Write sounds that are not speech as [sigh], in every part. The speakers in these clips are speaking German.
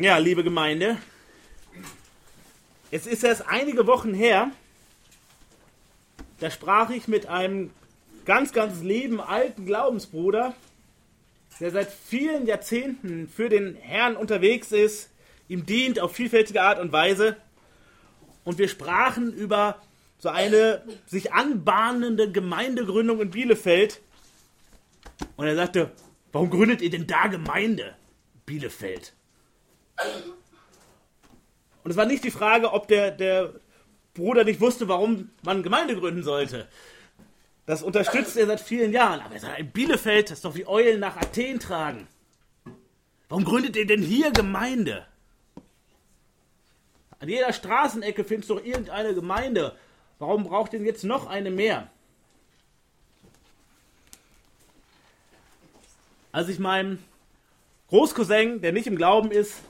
Ja, liebe Gemeinde, es ist erst einige Wochen her, da sprach ich mit einem ganz, ganz lieben alten Glaubensbruder, der seit vielen Jahrzehnten für den Herrn unterwegs ist, ihm dient auf vielfältige Art und Weise. Und wir sprachen über so eine sich anbahnende Gemeindegründung in Bielefeld. Und er sagte, warum gründet ihr denn da Gemeinde? Bielefeld. Und es war nicht die Frage, ob der, der Bruder nicht wusste, warum man Gemeinde gründen sollte. Das unterstützt er seit vielen Jahren. Aber er sagt, in Bielefeld, das ist doch wie Eulen nach Athen tragen. Warum gründet ihr denn hier Gemeinde? An jeder Straßenecke findest du doch irgendeine Gemeinde. Warum braucht ihr jetzt noch eine mehr? Als ich meinem Großcousin, der nicht im Glauben ist,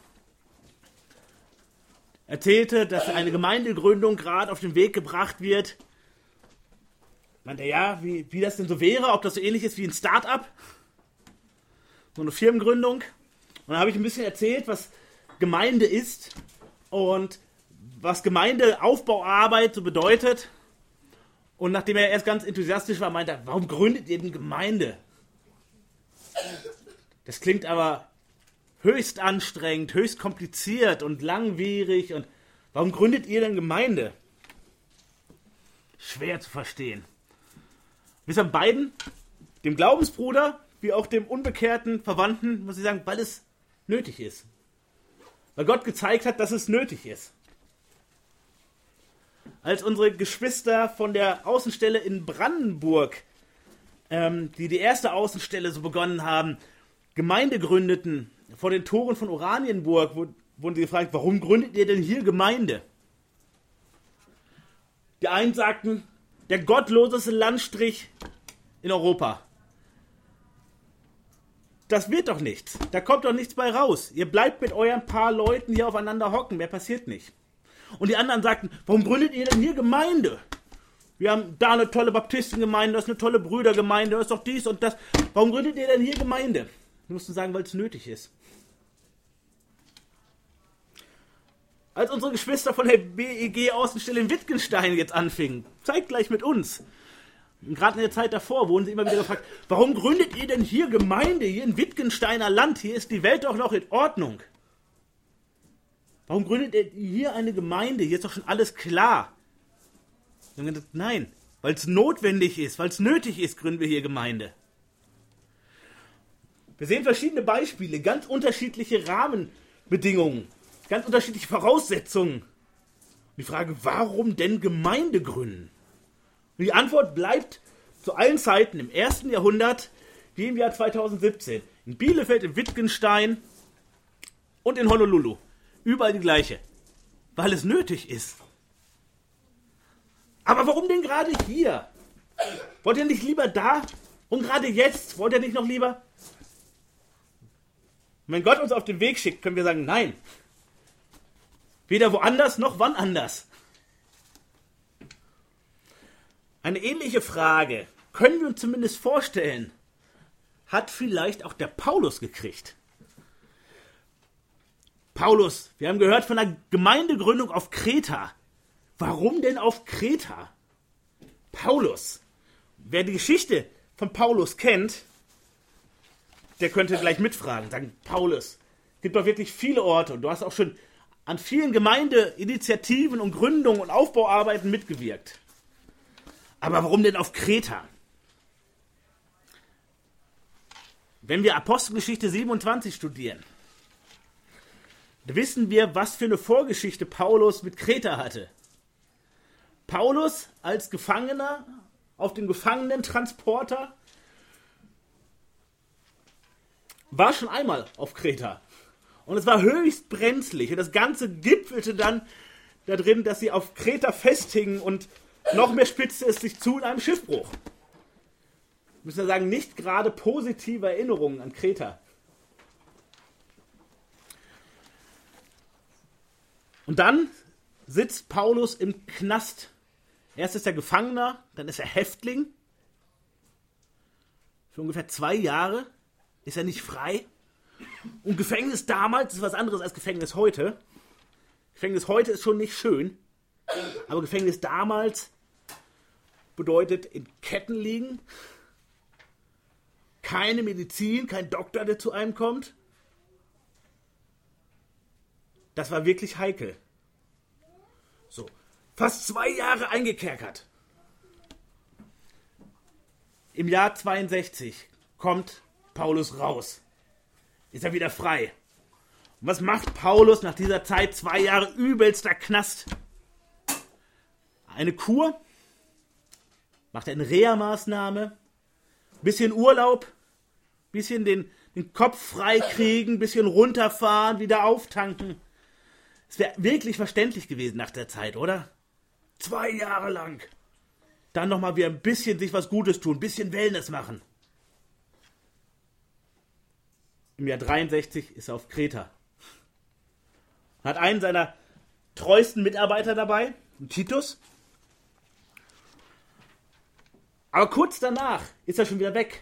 erzählte, dass eine Gemeindegründung gerade auf den Weg gebracht wird. Meinte er, ja, wie, wie das denn so wäre, ob das so ähnlich ist wie ein Start-up. So eine Firmengründung. Und dann habe ich ein bisschen erzählt, was Gemeinde ist und was Gemeindeaufbauarbeit so bedeutet. Und nachdem er erst ganz enthusiastisch war, meinte er, warum gründet ihr denn Gemeinde? Das klingt aber höchst anstrengend, höchst kompliziert und langwierig. Und warum gründet ihr denn Gemeinde? Schwer zu verstehen. Wir sind beiden, dem Glaubensbruder wie auch dem unbekehrten Verwandten, muss ich sagen, weil es nötig ist. Weil Gott gezeigt hat, dass es nötig ist. Als unsere Geschwister von der Außenstelle in Brandenburg, ähm, die die erste Außenstelle so begonnen haben, Gemeinde gründeten, vor den Toren von Oranienburg wurden sie gefragt, warum gründet ihr denn hier Gemeinde? Die einen sagten, der gottloseste Landstrich in Europa. Das wird doch nichts. Da kommt doch nichts bei raus. Ihr bleibt mit euren paar Leuten hier aufeinander hocken. Mehr passiert nicht. Und die anderen sagten, warum gründet ihr denn hier Gemeinde? Wir haben da eine tolle Baptistengemeinde, das ist eine tolle Brüdergemeinde, das ist doch dies und das. Warum gründet ihr denn hier Gemeinde? Wir mussten sagen, weil es nötig ist. Als unsere Geschwister von der BEG Außenstelle in Wittgenstein jetzt anfingen. Zeigt gleich mit uns. Gerade in der Zeit davor wurden sie immer wieder gefragt, warum gründet ihr denn hier Gemeinde, hier in Wittgensteiner Land? Hier ist die Welt doch noch in Ordnung. Warum gründet ihr hier eine Gemeinde? Hier ist doch schon alles klar. Wir haben nein, weil es notwendig ist, weil es nötig ist, gründen wir hier Gemeinde. Wir sehen verschiedene Beispiele, ganz unterschiedliche Rahmenbedingungen ganz unterschiedliche Voraussetzungen. die Frage, warum denn Gemeinde gründen? Und die Antwort bleibt zu allen Zeiten im ersten Jahrhundert wie im Jahr 2017. In Bielefeld, in Wittgenstein und in Honolulu. Überall die gleiche. Weil es nötig ist. Aber warum denn gerade hier? Wollt ihr nicht lieber da? Und gerade jetzt? Wollt ihr nicht noch lieber? Wenn Gott uns auf den Weg schickt, können wir sagen, nein, Weder woanders noch wann anders. Eine ähnliche Frage können wir uns zumindest vorstellen, hat vielleicht auch der Paulus gekriegt. Paulus, wir haben gehört von der Gemeindegründung auf Kreta. Warum denn auf Kreta? Paulus. Wer die Geschichte von Paulus kennt, der könnte gleich mitfragen, sagen, Paulus, gibt doch wirklich viele Orte und du hast auch schon an vielen Gemeindeinitiativen und Gründungen und Aufbauarbeiten mitgewirkt. Aber warum denn auf Kreta? Wenn wir Apostelgeschichte 27 studieren, wissen wir, was für eine Vorgeschichte Paulus mit Kreta hatte. Paulus als Gefangener auf dem Gefangenentransporter war schon einmal auf Kreta. Und es war höchst brenzlig. Und das Ganze gipfelte dann da drin, dass sie auf Kreta festhingen und noch mehr spitzte es sich zu in einem Schiffbruch. Müssen wir sagen, nicht gerade positive Erinnerungen an Kreta. Und dann sitzt Paulus im Knast. Erst ist er Gefangener, dann ist er Häftling. Für ungefähr zwei Jahre ist er nicht frei. Und Gefängnis damals ist was anderes als Gefängnis heute. Gefängnis heute ist schon nicht schön. Aber Gefängnis damals bedeutet in Ketten liegen, keine Medizin, kein Doktor, der zu einem kommt. Das war wirklich heikel. So, fast zwei Jahre eingekerkert. Im Jahr 62 kommt Paulus raus. Ist er wieder frei. Und was macht Paulus nach dieser Zeit? Zwei Jahre übelster Knast. Eine Kur, macht eine Reha-Maßnahme, bisschen Urlaub, bisschen den, den Kopf freikriegen, bisschen runterfahren, wieder auftanken. Es wäre wirklich verständlich gewesen nach der Zeit, oder? Zwei Jahre lang. Dann nochmal wieder ein bisschen sich was Gutes tun, ein bisschen Wellness machen. Im Jahr 63 ist er auf Kreta. Hat einen seiner treuesten Mitarbeiter dabei, Titus. Aber kurz danach ist er schon wieder weg.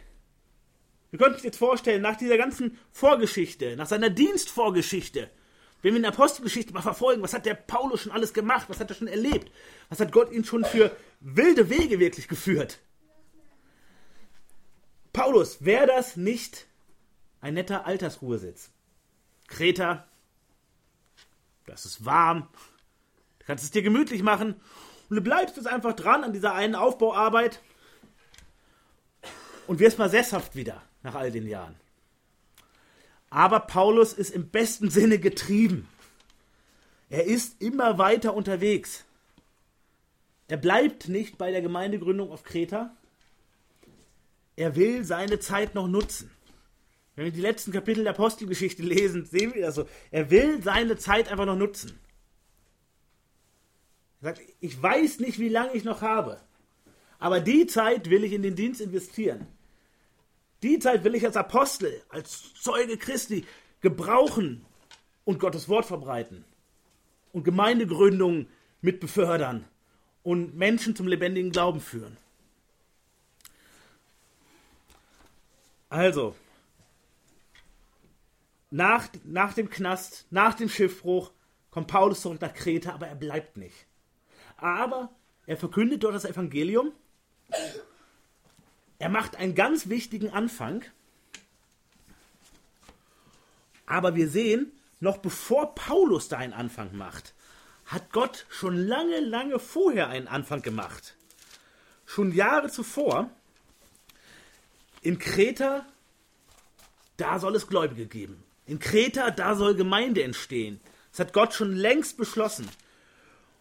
Wir könnten uns jetzt vorstellen, nach dieser ganzen Vorgeschichte, nach seiner Dienstvorgeschichte, wenn wir in der Apostelgeschichte mal verfolgen, was hat der Paulus schon alles gemacht, was hat er schon erlebt, was hat Gott ihn schon für wilde Wege wirklich geführt. Paulus, wäre das nicht ein netter Altersruhesitz? Kreta, das ist warm, du kannst es dir gemütlich machen und du bleibst jetzt einfach dran an dieser einen Aufbauarbeit und wirst mal sesshaft wieder nach all den Jahren. Aber Paulus ist im besten Sinne getrieben. Er ist immer weiter unterwegs. Er bleibt nicht bei der Gemeindegründung auf Kreta. Er will seine Zeit noch nutzen. Wenn wir die letzten Kapitel der Apostelgeschichte lesen, sehen wir das so. Er will seine Zeit einfach noch nutzen. Er sagt, ich weiß nicht, wie lange ich noch habe, aber die Zeit will ich in den Dienst investieren. Die Zeit will ich als Apostel, als Zeuge Christi gebrauchen und Gottes Wort verbreiten und Gemeindegründungen mit befördern und Menschen zum lebendigen Glauben führen. Also, nach, nach dem Knast, nach dem Schiffbruch kommt Paulus zurück nach Kreta, aber er bleibt nicht. Aber er verkündet dort das Evangelium er macht einen ganz wichtigen Anfang. Aber wir sehen, noch bevor Paulus da einen Anfang macht, hat Gott schon lange, lange vorher einen Anfang gemacht. Schon Jahre zuvor, in Kreta, da soll es Gläubige geben. In Kreta, da soll Gemeinde entstehen. Das hat Gott schon längst beschlossen.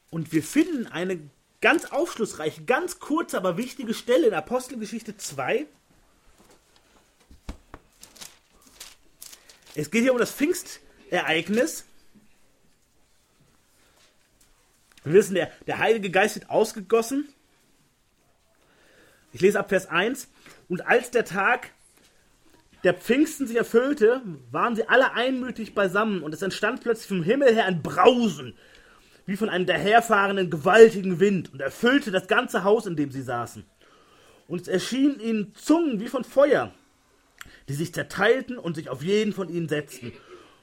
Und wir finden eine ganz aufschlussreich, ganz kurze, aber wichtige Stelle in Apostelgeschichte 2. Es geht hier um das Pfingstereignis. Wir wissen, der, der Heilige Geist wird ausgegossen. Ich lese ab Vers 1. Und als der Tag der Pfingsten sich erfüllte, waren sie alle einmütig beisammen und es entstand plötzlich vom Himmel her ein Brausen wie von einem daherfahrenden gewaltigen Wind und erfüllte das ganze Haus, in dem sie saßen. Und es erschienen ihnen Zungen wie von Feuer, die sich zerteilten und sich auf jeden von ihnen setzten.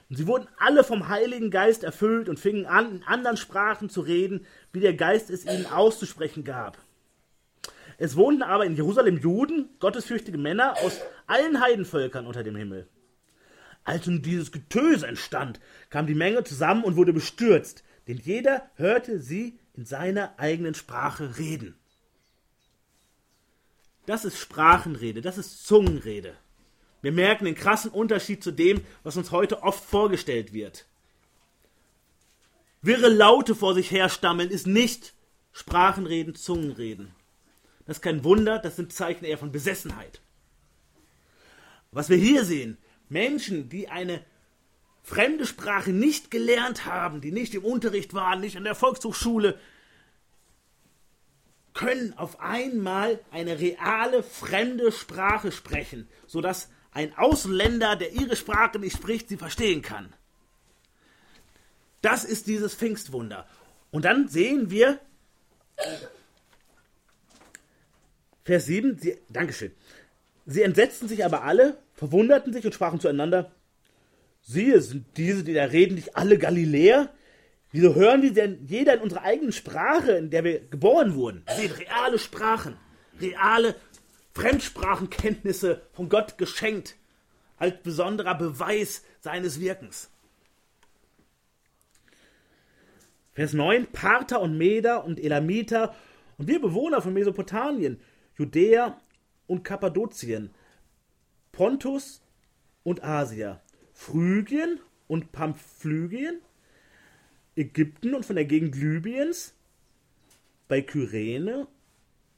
Und sie wurden alle vom Heiligen Geist erfüllt und fingen an, in anderen Sprachen zu reden, wie der Geist es ihnen auszusprechen gab. Es wohnten aber in Jerusalem Juden, gottesfürchtige Männer aus allen Heidenvölkern unter dem Himmel. Als nun dieses Getöse entstand, kam die Menge zusammen und wurde bestürzt, denn jeder hörte sie in seiner eigenen Sprache reden. Das ist Sprachenrede, das ist Zungenrede. Wir merken den krassen Unterschied zu dem, was uns heute oft vorgestellt wird. Wirre Laute vor sich herstammeln ist nicht Sprachenreden, Zungenreden. Das ist kein Wunder, das sind Zeichen eher von Besessenheit. Was wir hier sehen, Menschen, die eine fremde Sprache nicht gelernt haben, die nicht im Unterricht waren, nicht an der Volkshochschule, können auf einmal eine reale fremde Sprache sprechen, sodass ein Ausländer, der ihre Sprache nicht spricht, sie verstehen kann. Das ist dieses Pfingstwunder. Und dann sehen wir Vers 7, sie, Dankeschön. Sie entsetzten sich aber alle, verwunderten sich und sprachen zueinander, Siehe, sind diese, die da reden, nicht alle Galiläer? Wieso hören wir denn jeder in unserer eigenen Sprache, in der wir geboren wurden? Sind reale Sprachen, reale Fremdsprachenkenntnisse von Gott geschenkt, als besonderer Beweis seines Wirkens. Vers 9, Parther und Meder und Elamiter und wir Bewohner von Mesopotamien, Judäa und Kappadokien, Pontus und Asia, Phrygien und Pamphylien, Ägypten und von der Gegend Libyens, bei Kyrene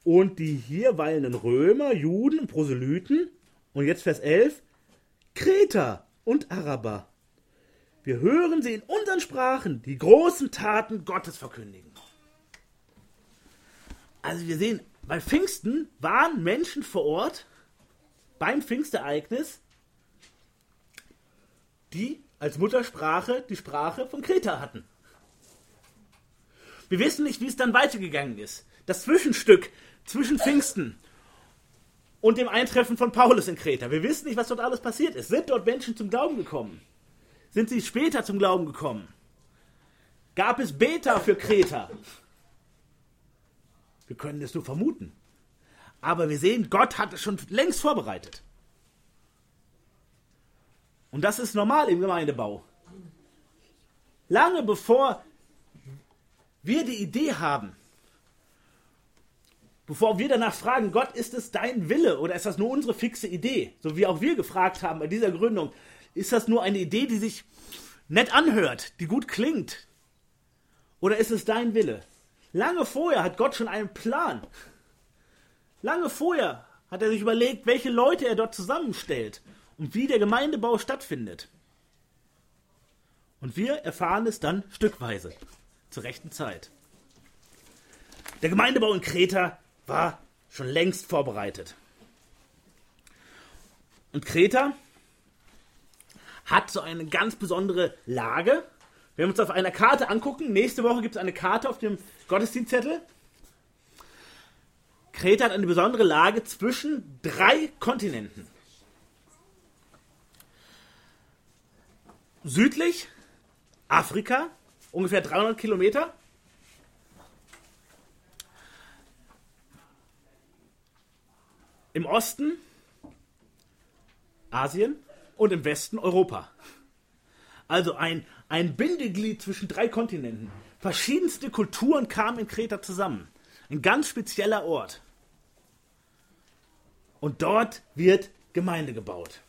und die hier weilenden Römer, Juden und Proselyten. Und jetzt Vers 11, Kreter und Araber. Wir hören sie in unseren Sprachen die großen Taten Gottes verkündigen. Also wir sehen, bei Pfingsten waren Menschen vor Ort beim Pfingstereignis, die als Muttersprache die Sprache von Kreta hatten. Wir wissen nicht, wie es dann weitergegangen ist. Das Zwischenstück zwischen Pfingsten und dem Eintreffen von Paulus in Kreta. Wir wissen nicht, was dort alles passiert ist. Sind dort Menschen zum Glauben gekommen? Sind sie später zum Glauben gekommen? Gab es Beta für Kreta? Wir können es nur vermuten. Aber wir sehen, Gott hat es schon längst vorbereitet. Und das ist normal im Gemeindebau. Lange bevor wir die Idee haben, bevor wir danach fragen, Gott, ist es dein Wille oder ist das nur unsere fixe Idee? So wie auch wir gefragt haben bei dieser Gründung, ist das nur eine Idee, die sich nett anhört, die gut klingt? Oder ist es dein Wille? Lange vorher hat Gott schon einen Plan. Lange vorher hat er sich überlegt, welche Leute er dort zusammenstellt und wie der Gemeindebau stattfindet. Und wir erfahren es dann stückweise, zur rechten Zeit. Der Gemeindebau in Kreta war schon längst vorbereitet. Und Kreta hat so eine ganz besondere Lage. Wenn wir uns auf einer Karte angucken, nächste Woche gibt es eine Karte auf dem Gottesdienstzettel. Kreta hat eine besondere Lage zwischen drei Kontinenten. Südlich Afrika, ungefähr 300 Kilometer. Im Osten Asien und im Westen Europa. Also ein, ein Bindeglied zwischen drei Kontinenten. Verschiedenste Kulturen kamen in Kreta zusammen. Ein ganz spezieller Ort. Und dort wird Gemeinde gebaut.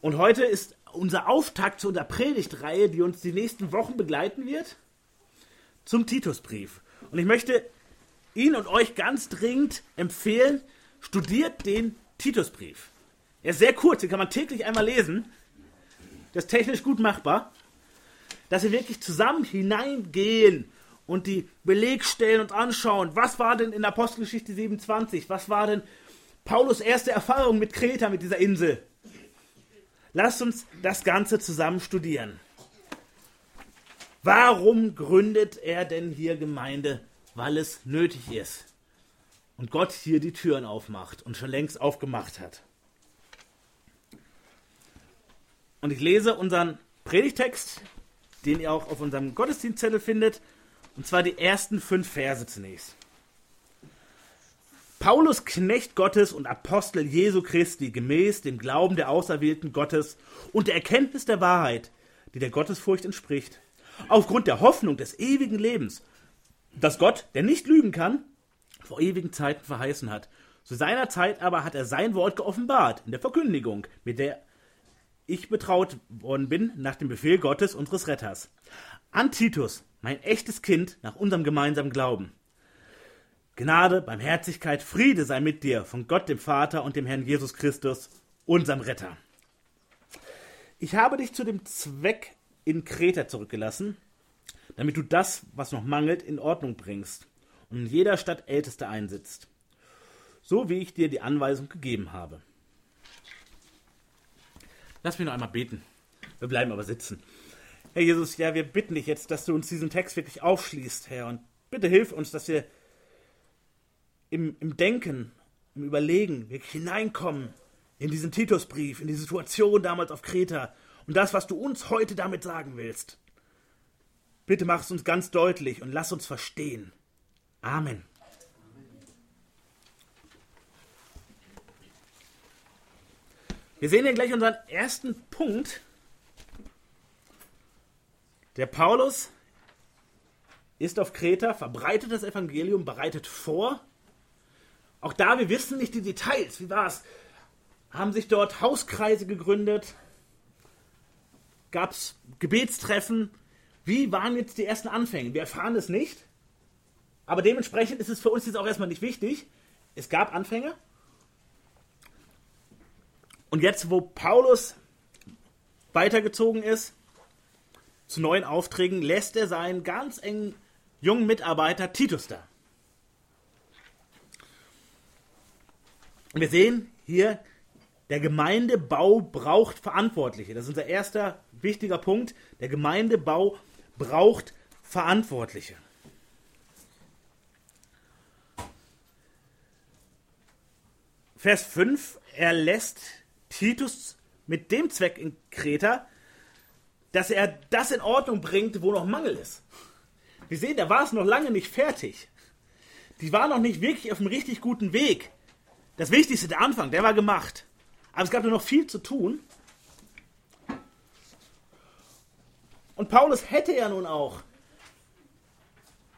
Und heute ist unser Auftakt zu unserer Predigtreihe, die uns die nächsten Wochen begleiten wird, zum Titusbrief. Und ich möchte Ihnen und euch ganz dringend empfehlen, studiert den Titusbrief. Er ist sehr kurz, den kann man täglich einmal lesen. Das ist technisch gut machbar. Dass wir wirklich zusammen hineingehen und die Belegstellen uns anschauen. Was war denn in Apostelgeschichte 27? Was war denn Paulus erste Erfahrung mit Kreta, mit dieser Insel? Lasst uns das Ganze zusammen studieren. Warum gründet er denn hier Gemeinde? Weil es nötig ist. Und Gott hier die Türen aufmacht und schon längst aufgemacht hat. Und ich lese unseren Predigtext, den ihr auch auf unserem Gottesdienstzettel findet, und zwar die ersten fünf Verse zunächst. Paulus, Knecht Gottes und Apostel Jesu Christi, gemäß dem Glauben der Auserwählten Gottes und der Erkenntnis der Wahrheit, die der Gottesfurcht entspricht, aufgrund der Hoffnung des ewigen Lebens, das Gott, der nicht lügen kann, vor ewigen Zeiten verheißen hat. Zu seiner Zeit aber hat er sein Wort geoffenbart in der Verkündigung, mit der ich betraut worden bin nach dem Befehl Gottes, unseres Retters. An Titus, mein echtes Kind nach unserem gemeinsamen Glauben Gnade, Barmherzigkeit, Friede sei mit dir von Gott dem Vater und dem Herrn Jesus Christus, unserem Retter. Ich habe dich zu dem Zweck in Kreta zurückgelassen, damit du das, was noch mangelt, in Ordnung bringst und in jeder Stadt Älteste einsitzt, so wie ich dir die Anweisung gegeben habe. Lass mich noch einmal beten. Wir bleiben aber sitzen. Herr Jesus, ja, wir bitten dich jetzt, dass du uns diesen Text wirklich aufschließt, Herr, und bitte hilf uns, dass wir im, im Denken, im Überlegen wirklich hineinkommen in diesen Titusbrief, in die Situation damals auf Kreta und das, was du uns heute damit sagen willst. Bitte mach es uns ganz deutlich und lass uns verstehen. Amen. Wir sehen hier gleich unseren ersten Punkt. Der Paulus ist auf Kreta, verbreitet das Evangelium, bereitet vor. Auch da, wir wissen nicht die Details. Wie war es? Haben sich dort Hauskreise gegründet? Gab es Gebetstreffen? Wie waren jetzt die ersten Anfänge? Wir erfahren es nicht. Aber dementsprechend ist es für uns jetzt auch erstmal nicht wichtig. Es gab Anfänge. Und jetzt, wo Paulus weitergezogen ist, zu neuen Aufträgen, lässt er seinen ganz engen jungen Mitarbeiter Titus da. Und wir sehen hier, der Gemeindebau braucht Verantwortliche. Das ist unser erster wichtiger Punkt. Der Gemeindebau braucht Verantwortliche. Vers 5, er lässt Titus mit dem Zweck in Kreta, dass er das in Ordnung bringt, wo noch Mangel ist. Wir sehen, da war es noch lange nicht fertig. Die war noch nicht wirklich auf einem richtig guten Weg. Das Wichtigste, der Anfang, der war gemacht. Aber es gab nur noch viel zu tun. Und Paulus hätte ja nun auch,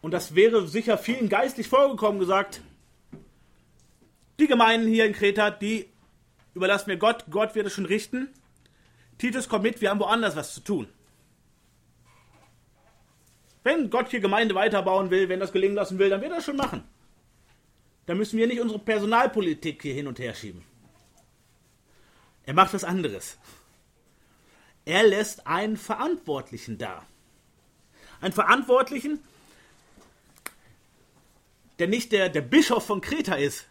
und das wäre sicher vielen geistlich vorgekommen, gesagt, die Gemeinden hier in Kreta, die überlassen wir Gott, Gott wird es schon richten. Titus, komm mit, wir haben woanders was zu tun. Wenn Gott hier Gemeinde weiterbauen will, wenn das gelingen lassen will, dann wird er das schon machen. Da müssen wir nicht unsere Personalpolitik hier hin und her schieben. Er macht was anderes. Er lässt einen Verantwortlichen da. Einen Verantwortlichen, der nicht der, der Bischof von Kreta ist,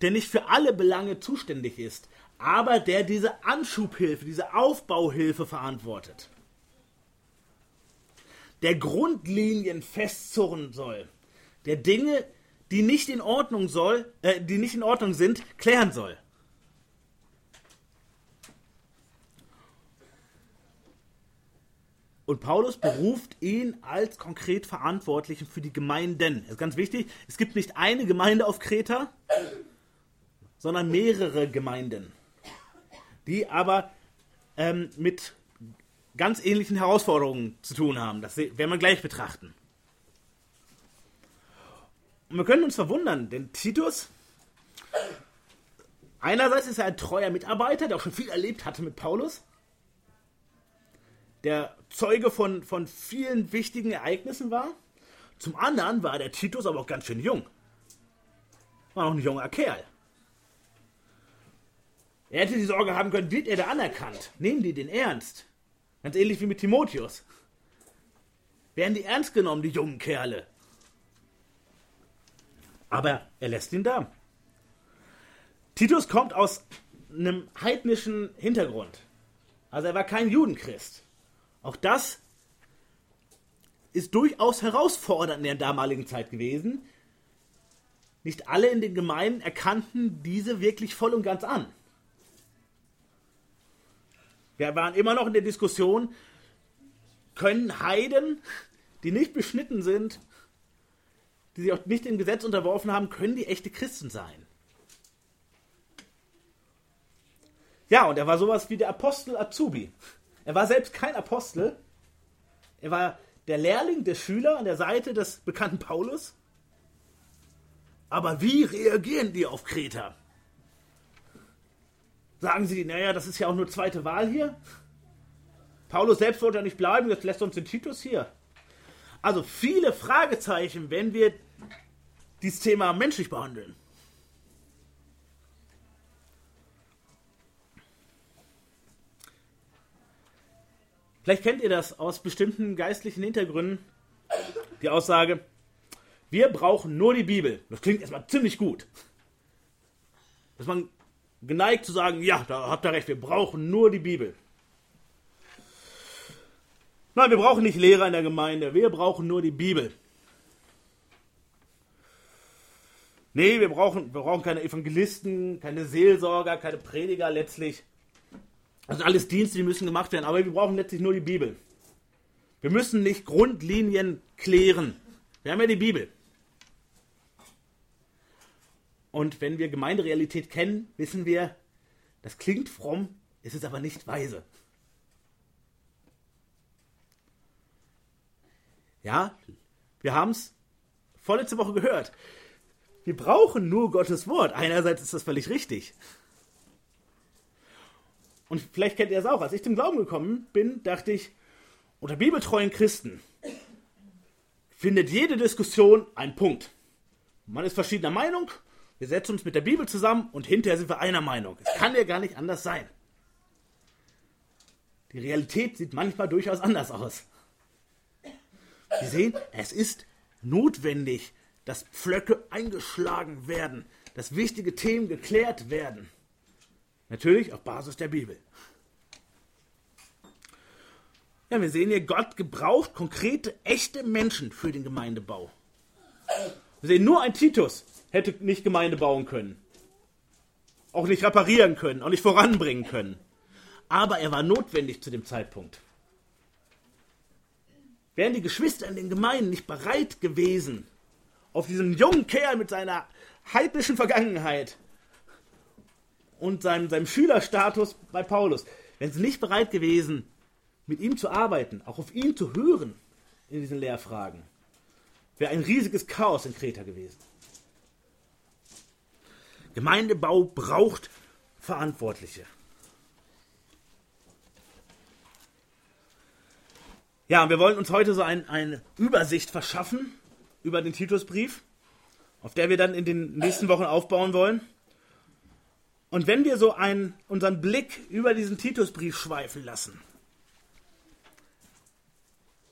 der nicht für alle Belange zuständig ist, aber der diese Anschubhilfe, diese Aufbauhilfe verantwortet. Der Grundlinien festzurren soll, der Dinge, die nicht in Ordnung soll, äh, die nicht in Ordnung sind, klären soll. Und Paulus beruft ihn als konkret Verantwortlichen für die Gemeinden. Das ist ganz wichtig. Es gibt nicht eine Gemeinde auf Kreta, sondern mehrere Gemeinden, die aber ähm, mit ganz ähnlichen Herausforderungen zu tun haben. Das werden wir gleich betrachten. Und wir können uns verwundern, denn Titus, einerseits ist er ein treuer Mitarbeiter, der auch schon viel erlebt hatte mit Paulus, der Zeuge von, von vielen wichtigen Ereignissen war. Zum anderen war der Titus aber auch ganz schön jung. War noch ein junger Kerl. Er hätte die Sorge haben können, wird er da anerkannt? Nehmen die den ernst? Ganz ähnlich wie mit Timotheus. Werden die ernst genommen, die jungen Kerle? Aber er lässt ihn da. Titus kommt aus einem heidnischen Hintergrund. Also er war kein Judenchrist. Auch das ist durchaus herausfordernd in der damaligen Zeit gewesen. Nicht alle in den Gemeinden erkannten diese wirklich voll und ganz an. Wir waren immer noch in der Diskussion, können Heiden, die nicht beschnitten sind, die sich auch nicht dem Gesetz unterworfen haben, können die echte Christen sein? Ja, und er war sowas wie der Apostel Azubi. Er war selbst kein Apostel. Er war der Lehrling, der Schüler an der Seite des bekannten Paulus. Aber wie reagieren die auf Kreta? Sagen sie, naja, das ist ja auch nur zweite Wahl hier. Paulus selbst wollte ja nicht bleiben, jetzt lässt uns den Titus hier. Also viele Fragezeichen, wenn wir dieses Thema menschlich behandeln. Vielleicht kennt ihr das aus bestimmten geistlichen Hintergründen. Die Aussage, wir brauchen nur die Bibel. Das klingt erstmal ziemlich gut. Dass man geneigt zu sagen, ja, da habt ihr recht, wir brauchen nur die Bibel. Nein, wir brauchen nicht Lehrer in der Gemeinde, wir brauchen nur die Bibel. Nee, wir brauchen, wir brauchen keine Evangelisten, keine Seelsorger, keine Prediger letztlich. Also alles Dienste, die müssen gemacht werden, aber wir brauchen letztlich nur die Bibel. Wir müssen nicht Grundlinien klären. Wir haben ja die Bibel. Und wenn wir Gemeinderealität kennen, wissen wir, das klingt fromm, ist es aber nicht weise. Ja, wir haben es vorletzte Woche gehört. Wir brauchen nur Gottes Wort. Einerseits ist das völlig richtig. Und vielleicht kennt ihr es auch. Als ich zum Glauben gekommen bin, dachte ich, unter bibeltreuen Christen findet jede Diskussion einen Punkt. Man ist verschiedener Meinung, wir setzen uns mit der Bibel zusammen und hinterher sind wir einer Meinung. Es kann ja gar nicht anders sein. Die Realität sieht manchmal durchaus anders aus. Sie sehen, es ist notwendig, dass Pflöcke eingeschlagen werden, dass wichtige Themen geklärt werden. Natürlich auf Basis der Bibel. Ja, wir sehen hier, Gott gebraucht konkrete, echte Menschen für den Gemeindebau. Wir sehen, nur ein Titus hätte nicht Gemeinde bauen können. Auch nicht reparieren können, auch nicht voranbringen können. Aber er war notwendig zu dem Zeitpunkt. Wären die Geschwister in den Gemeinden nicht bereit gewesen, auf diesen jungen Kerl mit seiner heidnischen Vergangenheit und seinem, seinem Schülerstatus bei Paulus, wären sie nicht bereit gewesen, mit ihm zu arbeiten, auch auf ihn zu hören in diesen Lehrfragen, wäre ein riesiges Chaos in Kreta gewesen. Gemeindebau braucht Verantwortliche. Ja, wir wollen uns heute so ein, eine Übersicht verschaffen über den Titusbrief, auf der wir dann in den nächsten Wochen aufbauen wollen. Und wenn wir so einen, unseren Blick über diesen Titusbrief schweifen lassen,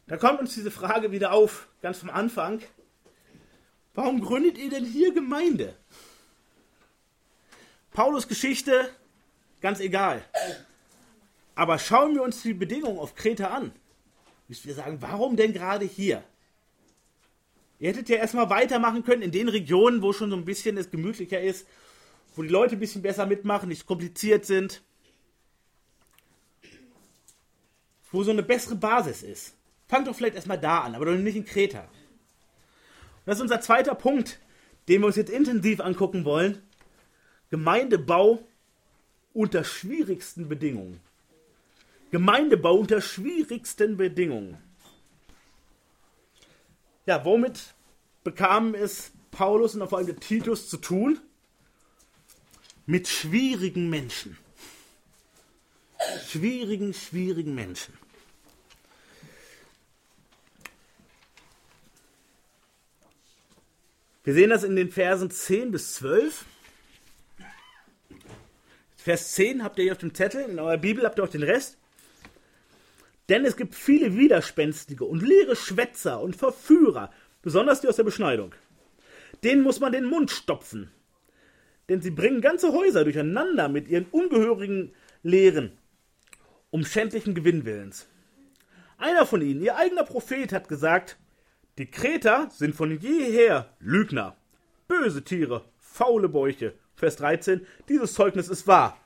da kommt uns diese Frage wieder auf, ganz vom Anfang. Warum gründet ihr denn hier Gemeinde? Paulus Geschichte, ganz egal. Aber schauen wir uns die Bedingungen auf Kreta an. Müssen wir sagen, warum denn gerade hier? Ihr hättet ja erstmal weitermachen können in den Regionen, wo schon so ein bisschen es gemütlicher ist, wo die Leute ein bisschen besser mitmachen, nicht kompliziert sind, wo so eine bessere Basis ist. Fangt doch vielleicht erstmal da an, aber doch nicht in Kreta. Und das ist unser zweiter Punkt, den wir uns jetzt intensiv angucken wollen. Gemeindebau unter schwierigsten Bedingungen. Gemeindebau unter schwierigsten Bedingungen. Ja, womit bekamen es Paulus und vor allem Titus zu tun? Mit schwierigen Menschen. Schwierigen, schwierigen Menschen. Wir sehen das in den Versen 10 bis 12. Vers 10 habt ihr hier auf dem Zettel, in eurer Bibel habt ihr auch den Rest. Denn es gibt viele widerspenstige und leere Schwätzer und Verführer, besonders die aus der Beschneidung. Denen muss man den Mund stopfen. Denn sie bringen ganze Häuser durcheinander mit ihren ungehörigen Lehren, um schändlichen Gewinnwillens. Einer von ihnen, ihr eigener Prophet, hat gesagt, die Kreter sind von jeher Lügner, böse Tiere, faule Bäuche. Vers 13, dieses Zeugnis ist wahr.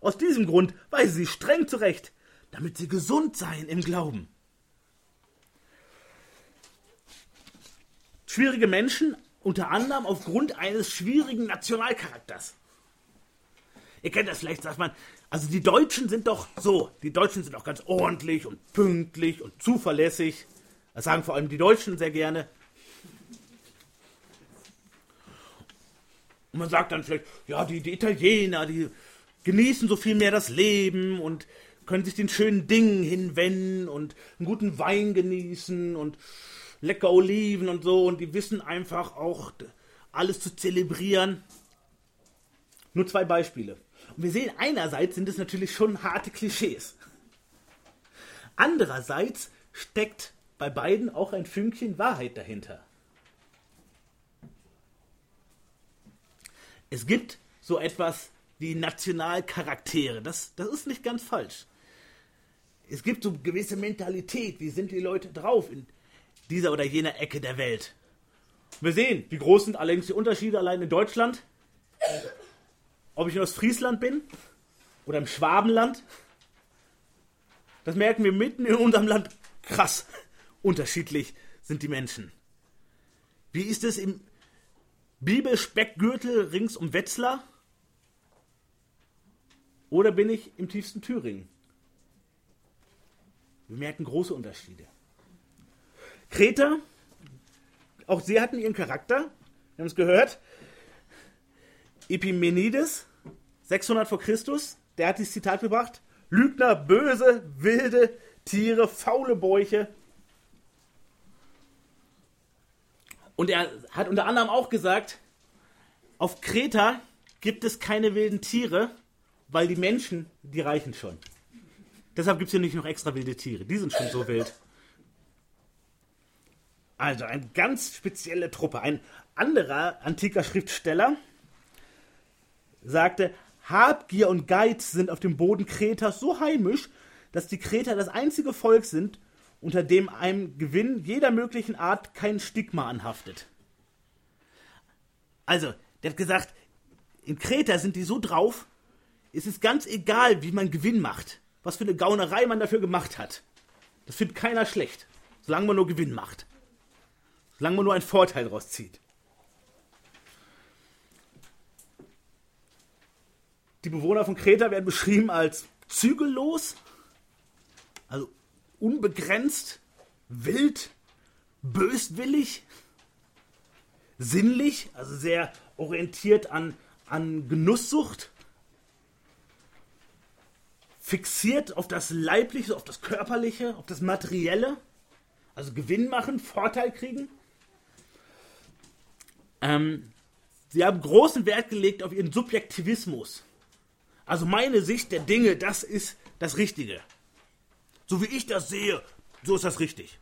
Aus diesem Grund weise sie streng zurecht, damit sie gesund seien im Glauben. Schwierige Menschen, unter anderem aufgrund eines schwierigen Nationalcharakters. Ihr kennt das vielleicht, sagt man, also die Deutschen sind doch so, die Deutschen sind auch ganz ordentlich und pünktlich und zuverlässig. Das sagen vor allem die Deutschen sehr gerne. Und man sagt dann vielleicht, ja, die, die Italiener, die genießen so viel mehr das Leben und können sich den schönen Dingen hinwenden und einen guten Wein genießen und lecker Oliven und so und die wissen einfach auch alles zu zelebrieren. Nur zwei Beispiele. Und wir sehen, einerseits sind es natürlich schon harte Klischees. Andererseits steckt bei beiden auch ein Fünkchen Wahrheit dahinter. Es gibt so etwas wie Nationalcharaktere. Das, das ist nicht ganz falsch. Es gibt so gewisse Mentalität. Wie sind die Leute drauf in dieser oder jener Ecke der Welt? Wir sehen, wie groß sind allerdings die Unterschiede allein in Deutschland. Ob ich in Ostfriesland bin oder im Schwabenland. Das merken wir mitten in unserem Land. Krass, unterschiedlich sind die Menschen. Wie ist es im Bibelspeckgürtel rings um Wetzlar? Oder bin ich im tiefsten Thüringen? Wir merken große Unterschiede. Kreta, auch sie hatten ihren Charakter. Wir haben es gehört. Epimenides, 600 vor Christus, der hat dieses Zitat gebracht. Lügner, böse, wilde Tiere, faule Bäuche. Und er hat unter anderem auch gesagt, auf Kreta gibt es keine wilden Tiere, weil die Menschen, die reichen schon. Deshalb gibt es hier nicht noch extra wilde Tiere. Die sind schon so wild. Also eine ganz spezielle Truppe. Ein anderer antiker Schriftsteller sagte, Habgier und Geiz sind auf dem Boden Kretas so heimisch, dass die Kreter das einzige Volk sind, unter dem einem Gewinn jeder möglichen Art kein Stigma anhaftet. Also, der hat gesagt, in Kreta sind die so drauf, es ist ganz egal, wie man Gewinn macht, was für eine Gaunerei man dafür gemacht hat. Das findet keiner schlecht, solange man nur Gewinn macht. Solange man nur einen Vorteil daraus zieht. Die Bewohner von Kreta werden beschrieben als zügellos, also unbegrenzt, wild, böswillig, sinnlich, also sehr orientiert an, an Genusssucht, fixiert auf das Leibliche, auf das Körperliche, auf das Materielle, also Gewinn machen, Vorteil kriegen. Ähm, sie haben großen Wert gelegt auf ihren Subjektivismus. Also meine Sicht der Dinge, das ist das Richtige. So wie ich das sehe, so ist das richtig.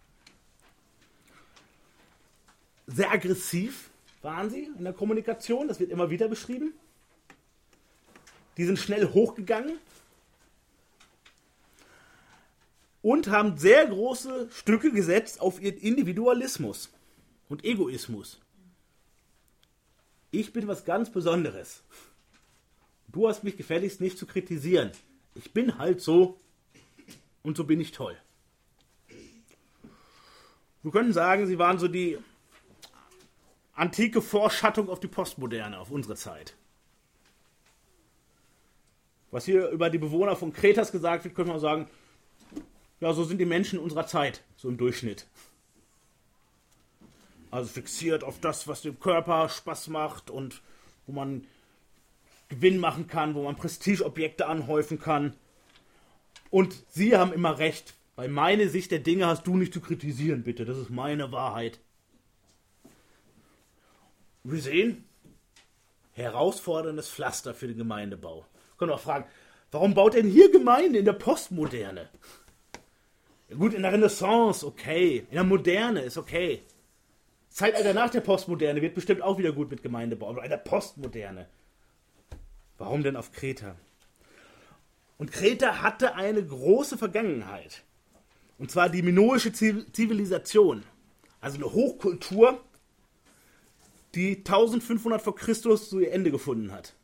Sehr aggressiv waren sie in der Kommunikation, das wird immer wieder beschrieben. Die sind schnell hochgegangen und haben sehr große Stücke gesetzt auf ihren Individualismus und Egoismus. Ich bin was ganz Besonderes. Du hast mich gefälligst nicht zu kritisieren. Ich bin halt so und so bin ich toll. Wir können sagen, sie waren so die antike Vorschattung auf die Postmoderne, auf unsere Zeit. Was hier über die Bewohner von Kretas gesagt wird, könnte man sagen, ja, so sind die Menschen unserer Zeit, so im Durchschnitt. Also fixiert auf das, was dem Körper Spaß macht und wo man Gewinn machen kann, wo man Prestigeobjekte anhäufen kann. Und sie haben immer recht. Bei meiner Sicht der Dinge hast du nicht zu kritisieren, bitte. Das ist meine Wahrheit. Wir sehen, herausforderndes Pflaster für den Gemeindebau. Wir können auch fragen, warum baut denn hier Gemeinde in der Postmoderne? Ja, gut, in der Renaissance, okay. In der Moderne ist okay. Zeitalter nach der Postmoderne wird bestimmt auch wieder gut mit Gemeindebau. Aber in der Postmoderne. Warum denn auf Kreta? Und Kreta hatte eine große Vergangenheit. Und zwar die minoische Zivilisation. Also eine Hochkultur, die 1500 vor Christus zu ihr Ende gefunden hat.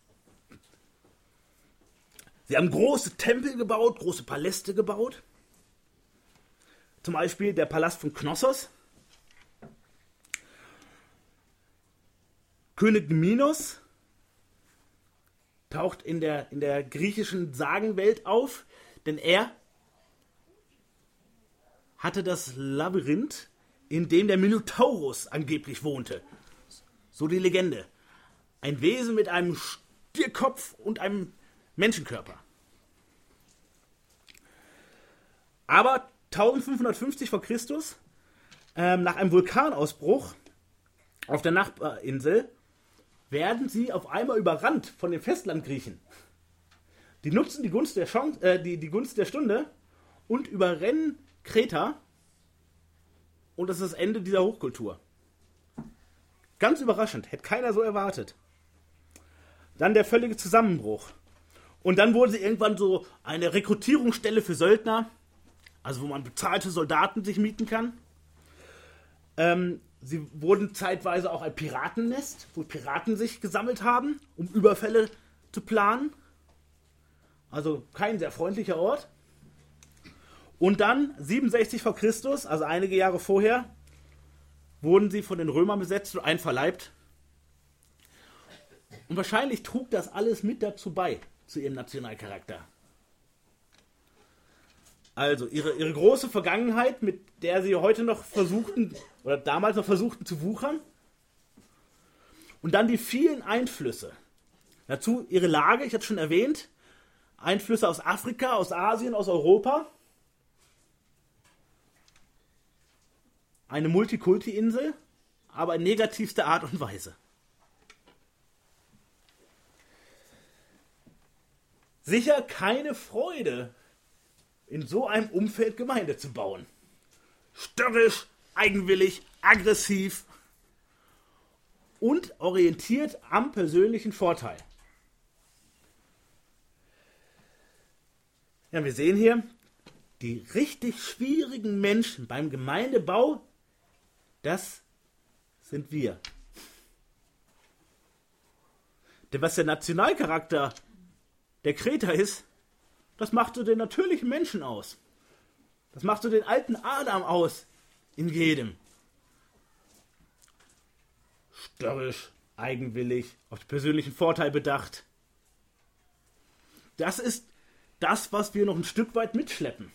Sie haben große Tempel gebaut, große Paläste gebaut. Zum Beispiel der Palast von Knossos. König Minos taucht in der, in der griechischen Sagenwelt auf, denn er hatte das Labyrinth, in dem der Minotaurus angeblich wohnte. So die Legende. Ein Wesen mit einem Stierkopf und einem Menschenkörper. Aber 1550 vor Christus, ähm, nach einem Vulkanausbruch auf der Nachbarinsel, werden sie auf einmal überrannt von den Festlandgriechen. Die nutzen die Gunst der, Chance, äh, die, die Gunst der Stunde und überrennen Kreta. Und das ist das Ende dieser Hochkultur. Ganz überraschend, hätte keiner so erwartet. Dann der völlige Zusammenbruch. Und dann wurden sie irgendwann so eine Rekrutierungsstelle für Söldner, also wo man bezahlte Soldaten sich mieten kann. Ähm, sie wurden zeitweise auch ein Piratennest, wo Piraten sich gesammelt haben, um Überfälle zu planen. Also kein sehr freundlicher Ort. Und dann 67 vor Christus, also einige Jahre vorher, wurden sie von den Römern besetzt und einverleibt. Und wahrscheinlich trug das alles mit dazu bei, zu ihrem Nationalcharakter. Also ihre, ihre große Vergangenheit, mit der sie heute noch versuchten, oder damals noch versuchten zu wuchern. Und dann die vielen Einflüsse. Dazu ihre Lage, ich hatte schon erwähnt, Einflüsse aus Afrika, aus Asien, aus Europa. Eine Multikulti-Insel, aber in negativster Art und Weise. Sicher keine Freude, in so einem Umfeld Gemeinde zu bauen. Störrisch, eigenwillig, aggressiv und orientiert am persönlichen Vorteil. Ja, wir sehen hier, die richtig schwierigen Menschen beim Gemeindebau, das sind wir. Denn was der Nationalcharakter der Kreter ist, das macht so den natürlichen Menschen aus. Das macht so den alten Adam aus in jedem. Störrisch, eigenwillig, auf den persönlichen Vorteil bedacht. Das ist das, was wir noch ein Stück weit mitschleppen.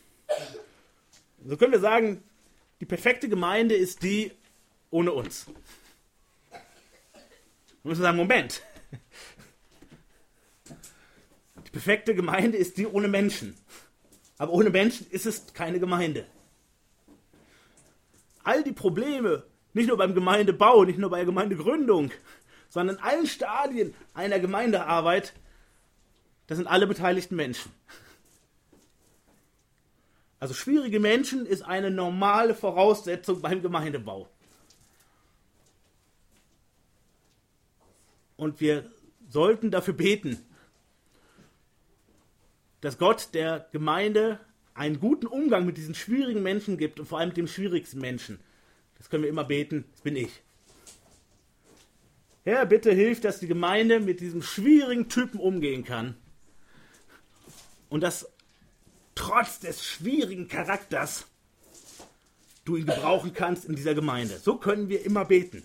So können wir sagen, die perfekte Gemeinde ist die ohne uns. Wir müssen sagen, Moment. Die perfekte Gemeinde ist die ohne Menschen. Aber ohne Menschen ist es keine Gemeinde. All die Probleme, nicht nur beim Gemeindebau, nicht nur bei der Gemeindegründung, sondern in allen Stadien einer Gemeindearbeit, das sind alle beteiligten Menschen. Also schwierige Menschen ist eine normale Voraussetzung beim Gemeindebau. Und wir sollten dafür beten, dass Gott der Gemeinde einen guten Umgang mit diesen schwierigen Menschen gibt und vor allem mit dem schwierigsten Menschen. Das können wir immer beten, das bin ich. Herr, bitte hilf, dass die Gemeinde mit diesem schwierigen Typen umgehen kann. Und dass trotz des schwierigen Charakters du ihn gebrauchen kannst in dieser Gemeinde. So können wir immer beten.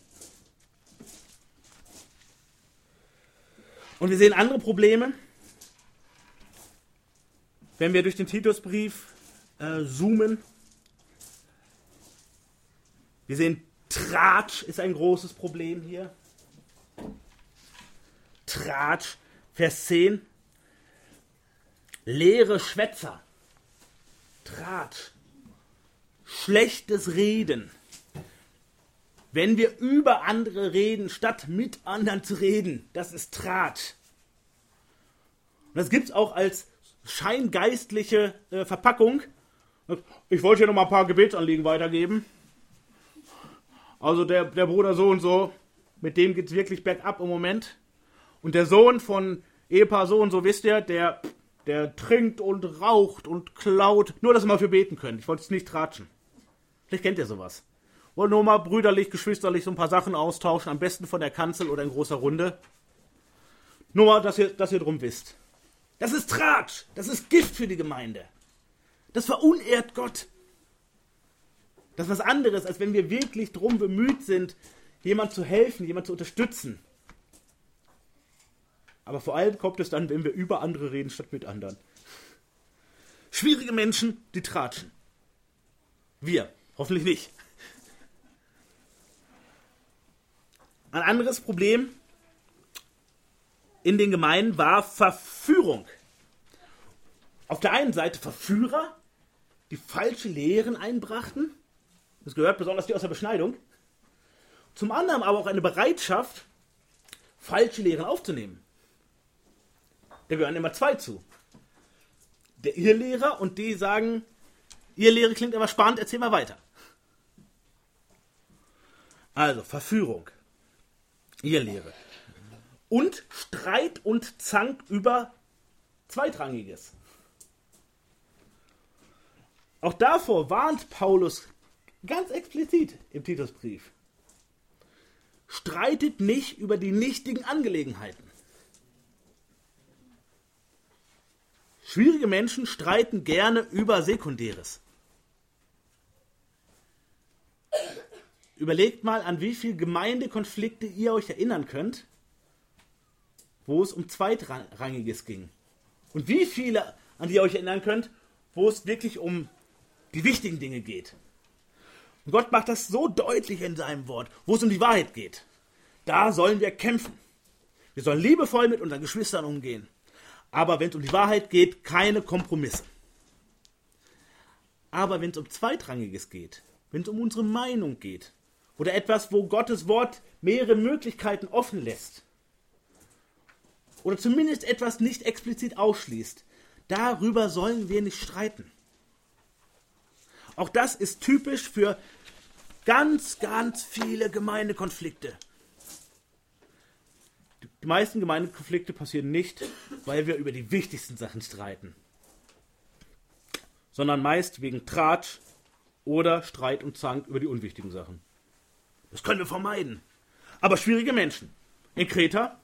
Und wir sehen andere Probleme. Wenn wir durch den Titusbrief äh, zoomen, wir sehen, Tratsch ist ein großes Problem hier. Tratsch, Vers 10. Leere Schwätzer. Tratsch. Schlechtes Reden. Wenn wir über andere reden, statt mit anderen zu reden, das ist Tratsch. Und das gibt es auch als scheingeistliche äh, Verpackung. Ich wollte hier noch mal ein paar Gebetsanliegen weitergeben. Also der, der Bruder so und so, mit dem geht es wirklich bergab im Moment. Und der Sohn von Ehepaar so und so, wisst ihr, der, der trinkt und raucht und klaut. Nur, dass ihr mal für beten könnt. Ich wollte es nicht tratschen. Vielleicht kennt ihr sowas. Wollen nur mal brüderlich, geschwisterlich so ein paar Sachen austauschen. Am besten von der Kanzel oder in großer Runde. Nur mal, dass ihr, dass ihr drum wisst. Das ist Tratsch. Das ist Gift für die Gemeinde. Das verunehrt Gott. Das ist was anderes, als wenn wir wirklich drum bemüht sind, jemand zu helfen, jemand zu unterstützen. Aber vor allem kommt es dann, wenn wir über andere reden, statt mit anderen. Schwierige Menschen, die tratschen. Wir, hoffentlich nicht. Ein anderes Problem in den Gemeinden war Verführung. Auf der einen Seite Verführer, die falsche Lehren einbrachten. Das gehört besonders die aus der Beschneidung. Zum anderen aber auch eine Bereitschaft, falsche Lehren aufzunehmen. Da gehören immer zwei zu. Der Irrlehrer und die sagen, ihr Lehre klingt aber spannend, erzähl mal weiter. Also, Verführung. Irrlehre und Streit und Zank über Zweitrangiges. Auch davor warnt Paulus ganz explizit im Titusbrief. streitet nicht über die nichtigen Angelegenheiten. Schwierige Menschen streiten gerne über Sekundäres. Überlegt mal, an wie viele Gemeindekonflikte ihr euch erinnern könnt, wo es um Zweitrangiges ging. Und wie viele, an die ihr euch erinnern könnt, wo es wirklich um die wichtigen Dinge geht. Und Gott macht das so deutlich in seinem Wort, wo es um die Wahrheit geht. Da sollen wir kämpfen. Wir sollen liebevoll mit unseren Geschwistern umgehen. Aber wenn es um die Wahrheit geht, keine Kompromisse. Aber wenn es um Zweitrangiges geht, wenn es um unsere Meinung geht, oder etwas, wo Gottes Wort mehrere Möglichkeiten offen lässt, oder zumindest etwas nicht explizit ausschließt, darüber sollen wir nicht streiten. Auch das ist typisch für ganz, ganz viele Gemeindekonflikte. Die meisten Gemeindekonflikte passieren nicht, weil wir über die wichtigsten Sachen streiten, sondern meist wegen Tratsch oder Streit und Zank über die unwichtigen Sachen. Das können wir vermeiden. Aber schwierige Menschen. In Kreta,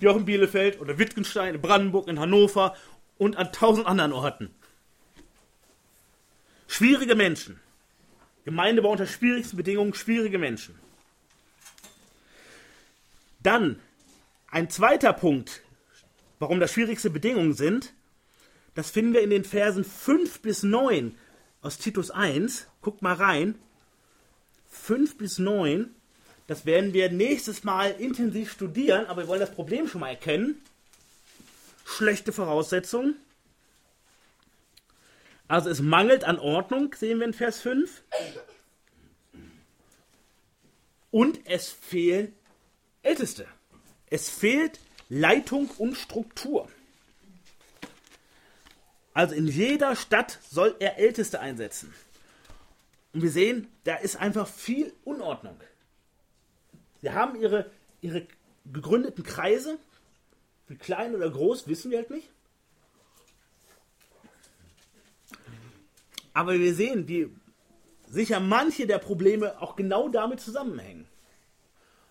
in Bielefeld oder Wittgenstein, in Brandenburg, in Hannover und an tausend anderen Orten. Schwierige Menschen. Gemeinde war unter schwierigsten Bedingungen schwierige Menschen. Dann ein zweiter Punkt, warum das schwierigste Bedingungen sind, das finden wir in den Versen 5 bis 9 aus Titus 1. Guckt mal rein. 5 bis 9. Das werden wir nächstes Mal intensiv studieren, aber wir wollen das Problem schon mal erkennen. Schlechte Voraussetzungen. Also es mangelt an Ordnung, sehen wir in Vers 5. Und es fehlen Älteste. Es fehlt Leitung und Struktur. Also in jeder Stadt soll er Älteste einsetzen. Und wir sehen, da ist einfach viel Unordnung. Sie haben ihre, ihre gegründeten Kreise, wie klein oder groß, wissen wir halt nicht. Aber wir sehen, wie sicher manche der Probleme auch genau damit zusammenhängen.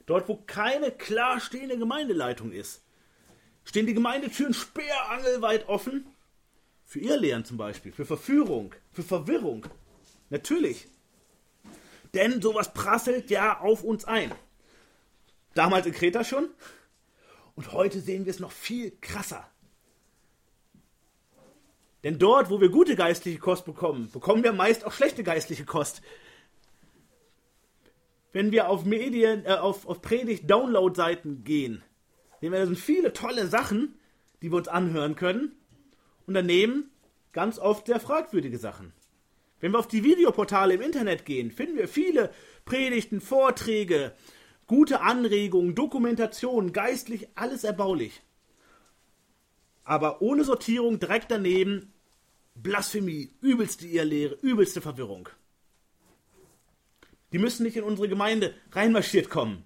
Dort, wo keine klar stehende Gemeindeleitung ist, stehen die Gemeindetüren sperrangelweit offen. Für Irrlehren zum Beispiel, für Verführung, für Verwirrung. Natürlich. Denn sowas prasselt ja auf uns ein. Damals in Kreta schon. Und heute sehen wir es noch viel krasser. Denn dort, wo wir gute geistliche Kost bekommen, bekommen wir meist auch schlechte geistliche Kost. Wenn wir auf Medien, äh, auf, auf Predigt-Download-Seiten gehen, sehen wir, da sind viele tolle Sachen, die wir uns anhören können. Und daneben ganz oft sehr fragwürdige Sachen. Wenn wir auf die Videoportale im Internet gehen, finden wir viele Predigten, Vorträge, gute Anregungen, Dokumentationen, geistlich, alles erbaulich. Aber ohne Sortierung direkt daneben Blasphemie, übelste Irrlehre, übelste Verwirrung. Die müssen nicht in unsere Gemeinde reinmarschiert kommen.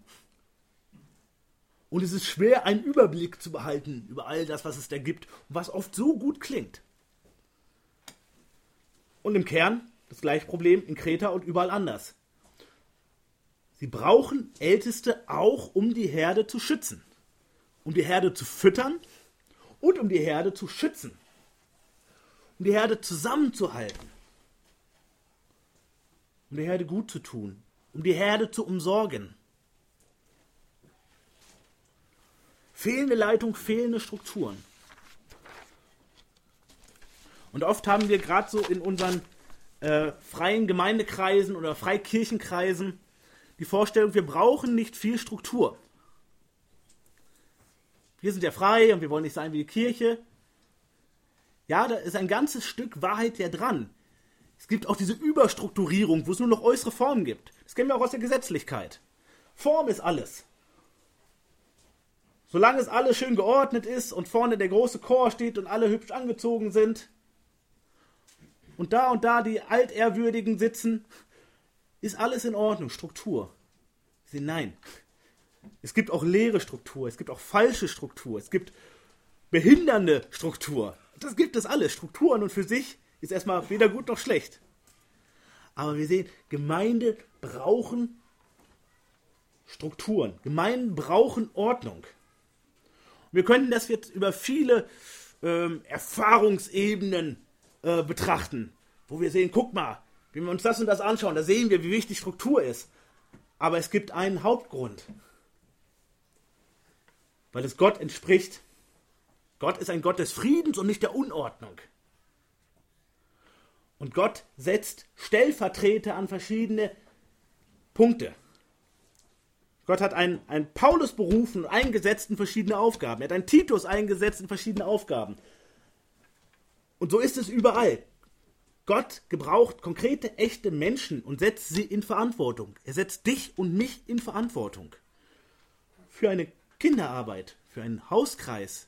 Und es ist schwer, einen Überblick zu behalten über all das, was es da gibt und was oft so gut klingt. Und im Kern das gleiche Problem in Kreta und überall anders. Sie brauchen Älteste auch, um die Herde zu schützen. Um die Herde zu füttern und um die Herde zu schützen um die Herde zusammenzuhalten, um der Herde gut zu tun, um die Herde zu umsorgen. Fehlende Leitung, fehlende Strukturen. Und oft haben wir gerade so in unseren äh, freien Gemeindekreisen oder Freikirchenkreisen die Vorstellung, wir brauchen nicht viel Struktur. Wir sind ja frei und wir wollen nicht sein wie die Kirche. Ja, da ist ein ganzes Stück Wahrheit ja dran. Es gibt auch diese Überstrukturierung, wo es nur noch äußere Formen gibt. Das kennen wir auch aus der Gesetzlichkeit. Form ist alles. Solange es alles schön geordnet ist und vorne der große Chor steht und alle hübsch angezogen sind und da und da die Altehrwürdigen sitzen, ist alles in Ordnung. Struktur. Sie, nein. Es gibt auch leere Struktur, es gibt auch falsche Struktur, es gibt behindernde Struktur. Das gibt es alles. Strukturen und für sich ist erstmal weder gut noch schlecht. Aber wir sehen, Gemeinde brauchen Strukturen. Gemeinden brauchen Ordnung. Wir könnten das jetzt über viele ähm, Erfahrungsebenen äh, betrachten, wo wir sehen, guck mal, wenn wir uns das und das anschauen, da sehen wir, wie wichtig Struktur ist. Aber es gibt einen Hauptgrund, weil es Gott entspricht. Gott ist ein Gott des Friedens und nicht der Unordnung. Und Gott setzt Stellvertreter an verschiedene Punkte. Gott hat einen, einen Paulus berufen und eingesetzt in verschiedene Aufgaben. Er hat einen Titus eingesetzt in verschiedene Aufgaben. Und so ist es überall. Gott gebraucht konkrete, echte Menschen und setzt sie in Verantwortung. Er setzt dich und mich in Verantwortung. Für eine Kinderarbeit, für einen Hauskreis,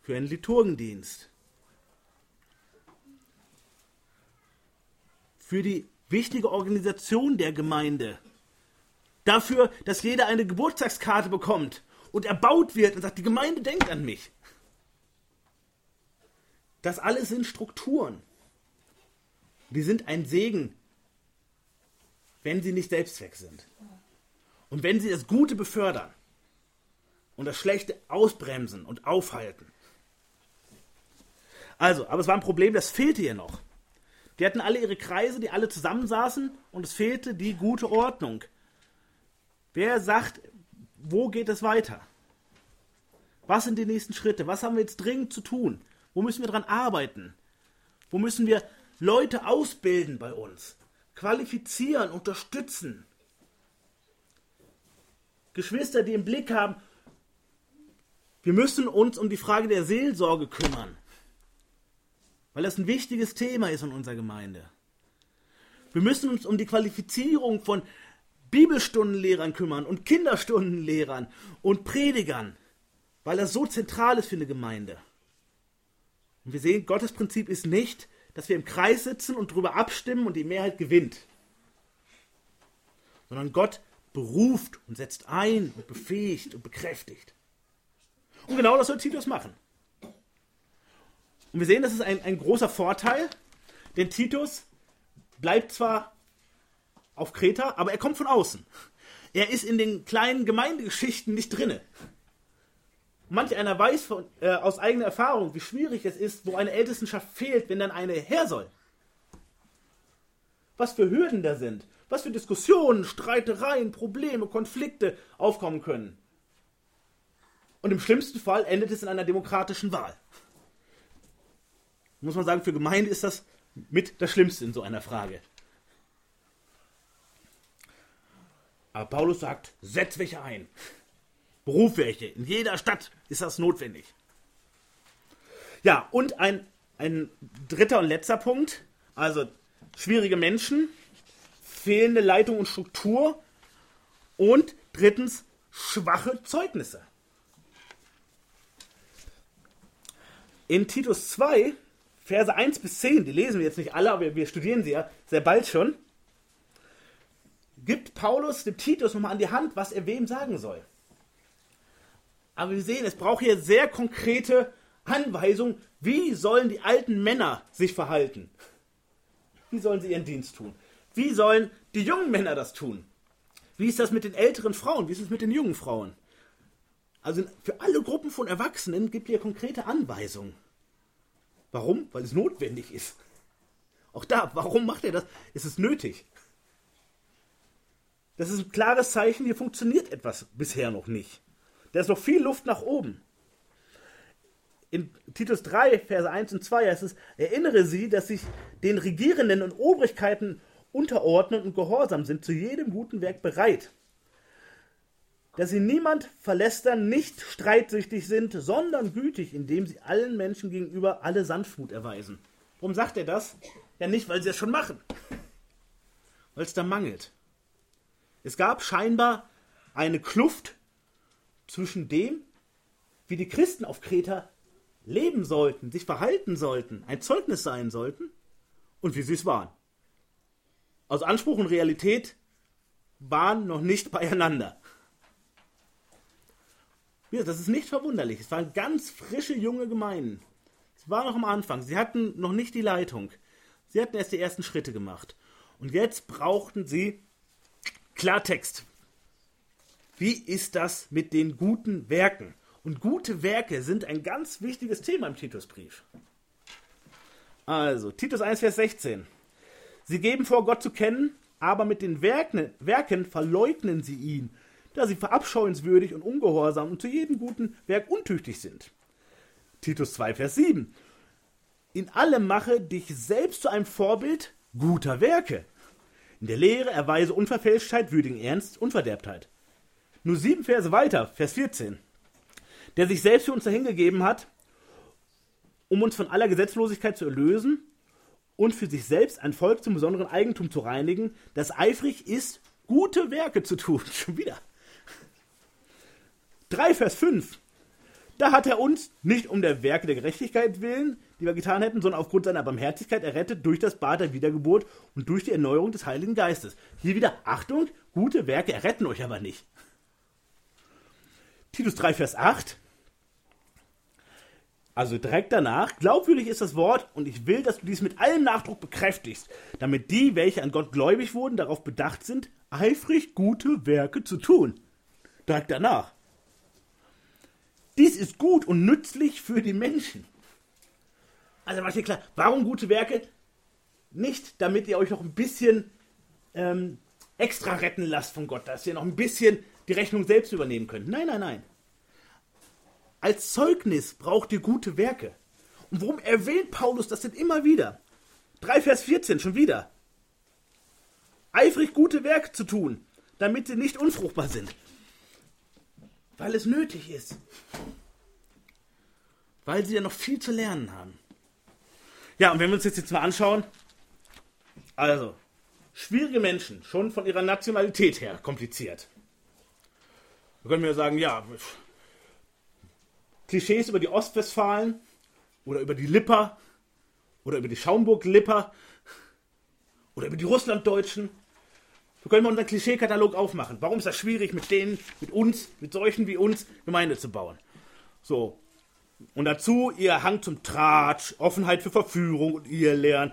für einen Liturgendienst, für die wichtige Organisation der Gemeinde, dafür, dass jeder eine Geburtstagskarte bekommt und erbaut wird und sagt, die Gemeinde denkt an mich. Das alles sind Strukturen. Die sind ein Segen, wenn sie nicht Selbstzweck sind. Und wenn sie das Gute befördern und das Schlechte ausbremsen und aufhalten. Also, aber es war ein Problem, das fehlte hier noch. Die hatten alle ihre Kreise, die alle zusammensaßen und es fehlte die gute Ordnung. Wer sagt, wo geht es weiter? Was sind die nächsten Schritte? Was haben wir jetzt dringend zu tun? Wo müssen wir dran arbeiten? Wo müssen wir Leute ausbilden bei uns? Qualifizieren, unterstützen? Geschwister, die im Blick haben, wir müssen uns um die Frage der Seelsorge kümmern, weil das ein wichtiges Thema ist in unserer Gemeinde. Wir müssen uns um die Qualifizierung von Bibelstundenlehrern kümmern und Kinderstundenlehrern und Predigern, weil das so zentral ist für eine Gemeinde. Und wir sehen, Gottes Prinzip ist nicht, dass wir im Kreis sitzen und darüber abstimmen und die Mehrheit gewinnt, sondern Gott beruft und setzt ein und befähigt und bekräftigt. Und genau das soll Titus machen. Und wir sehen, das ist ein, ein großer Vorteil, denn Titus bleibt zwar auf Kreta, aber er kommt von außen. Er ist in den kleinen Gemeindegeschichten nicht drinne. Manch einer weiß von, äh, aus eigener Erfahrung, wie schwierig es ist, wo eine Ältestenschaft fehlt, wenn dann eine her soll. Was für Hürden da sind, was für Diskussionen, Streitereien, Probleme, Konflikte aufkommen können. Und im schlimmsten Fall endet es in einer demokratischen Wahl. Muss man sagen, für Gemeinde ist das mit das Schlimmste in so einer Frage. Aber Paulus sagt, setz welche ein. Beruf welche. In jeder Stadt ist das notwendig. Ja, und ein, ein dritter und letzter Punkt. Also schwierige Menschen, fehlende Leitung und Struktur und drittens schwache Zeugnisse. In Titus 2, Verse 1 bis 10, die lesen wir jetzt nicht alle, aber wir studieren sie ja sehr bald schon, gibt Paulus dem Titus nochmal an die Hand, was er wem sagen soll. Aber wir sehen, es braucht hier sehr konkrete Anweisungen, wie sollen die alten Männer sich verhalten? Wie sollen sie ihren Dienst tun? Wie sollen die jungen Männer das tun? Wie ist das mit den älteren Frauen? Wie ist es mit den jungen Frauen? Also für alle Gruppen von Erwachsenen gibt hier konkrete Anweisungen. Warum? Weil es notwendig ist. Auch da, warum macht er das? Es ist nötig. Das ist ein klares Zeichen, hier funktioniert etwas bisher noch nicht. Da ist noch viel Luft nach oben. In Titus 3, Verse 1 und 2 heißt es, erinnere sie, dass sich den Regierenden und Obrigkeiten unterordnen und gehorsam sind, zu jedem guten Werk bereit. Dass sie niemand verlästern, nicht streitsüchtig sind, sondern gütig, indem sie allen Menschen gegenüber alle Sanftmut erweisen. Warum sagt er das? Ja, nicht, weil sie es schon machen. Weil es da mangelt. Es gab scheinbar eine Kluft zwischen dem, wie die Christen auf Kreta leben sollten, sich verhalten sollten, ein Zeugnis sein sollten und wie sie es waren. Also Anspruch und Realität waren noch nicht [laughs] beieinander. Das ist nicht verwunderlich. Es waren ganz frische junge Gemeinden. Es war noch am Anfang. Sie hatten noch nicht die Leitung. Sie hatten erst die ersten Schritte gemacht. Und jetzt brauchten sie Klartext. Wie ist das mit den guten Werken? Und gute Werke sind ein ganz wichtiges Thema im Titusbrief. Also, Titus 1, Vers 16. Sie geben vor, Gott zu kennen, aber mit den Werken, Werken verleugnen sie ihn, da sie verabscheuenswürdig und ungehorsam und zu jedem guten Werk untüchtig sind. Titus 2, Vers 7. In allem mache dich selbst zu einem Vorbild guter Werke. In der Lehre erweise Unverfälschtheit, würdigen Ernst, Unverderbtheit. Nur sieben Verse weiter, Vers 14. Der sich selbst für uns dahingegeben hat, um uns von aller Gesetzlosigkeit zu erlösen und für sich selbst ein Volk zum besonderen Eigentum zu reinigen, das eifrig ist, gute Werke zu tun. [laughs] Schon wieder. 3 Vers 5. Da hat er uns nicht um der Werke der Gerechtigkeit willen, die wir getan hätten, sondern aufgrund seiner Barmherzigkeit errettet durch das Bad der Wiedergeburt und durch die Erneuerung des Heiligen Geistes. Hier wieder Achtung, gute Werke erretten euch aber nicht. Titus 3, Vers 8. Also direkt danach, glaubwürdig ist das Wort und ich will, dass du dies mit allem Nachdruck bekräftigst, damit die, welche an Gott gläubig wurden, darauf bedacht sind, eifrig gute Werke zu tun. Direkt danach. Dies ist gut und nützlich für die Menschen. Also macht ihr klar, warum gute Werke? Nicht, damit ihr euch noch ein bisschen ähm, extra retten lasst von Gott, dass ihr noch ein bisschen die Rechnung selbst übernehmen könnt. Nein, nein, nein. Als Zeugnis braucht ihr gute Werke. Und warum erwähnt Paulus das denn immer wieder? 3 Vers 14 schon wieder. Eifrig gute Werke zu tun, damit sie nicht unfruchtbar sind. Weil es nötig ist. Weil sie ja noch viel zu lernen haben. Ja, und wenn wir uns jetzt, jetzt mal anschauen, also, schwierige Menschen, schon von ihrer Nationalität her kompliziert. Da können wir sagen, ja, Klischees über die Ostwestfalen oder über die Lipper oder über die Schaumburg-Lipper oder über die Russlanddeutschen. Wir können mal unseren Klischeekatalog aufmachen. Warum ist das schwierig, mit denen, mit uns, mit solchen wie uns Gemeinde zu bauen? So. Und dazu ihr Hang zum Tratsch, Offenheit für Verführung und ihr Lernen.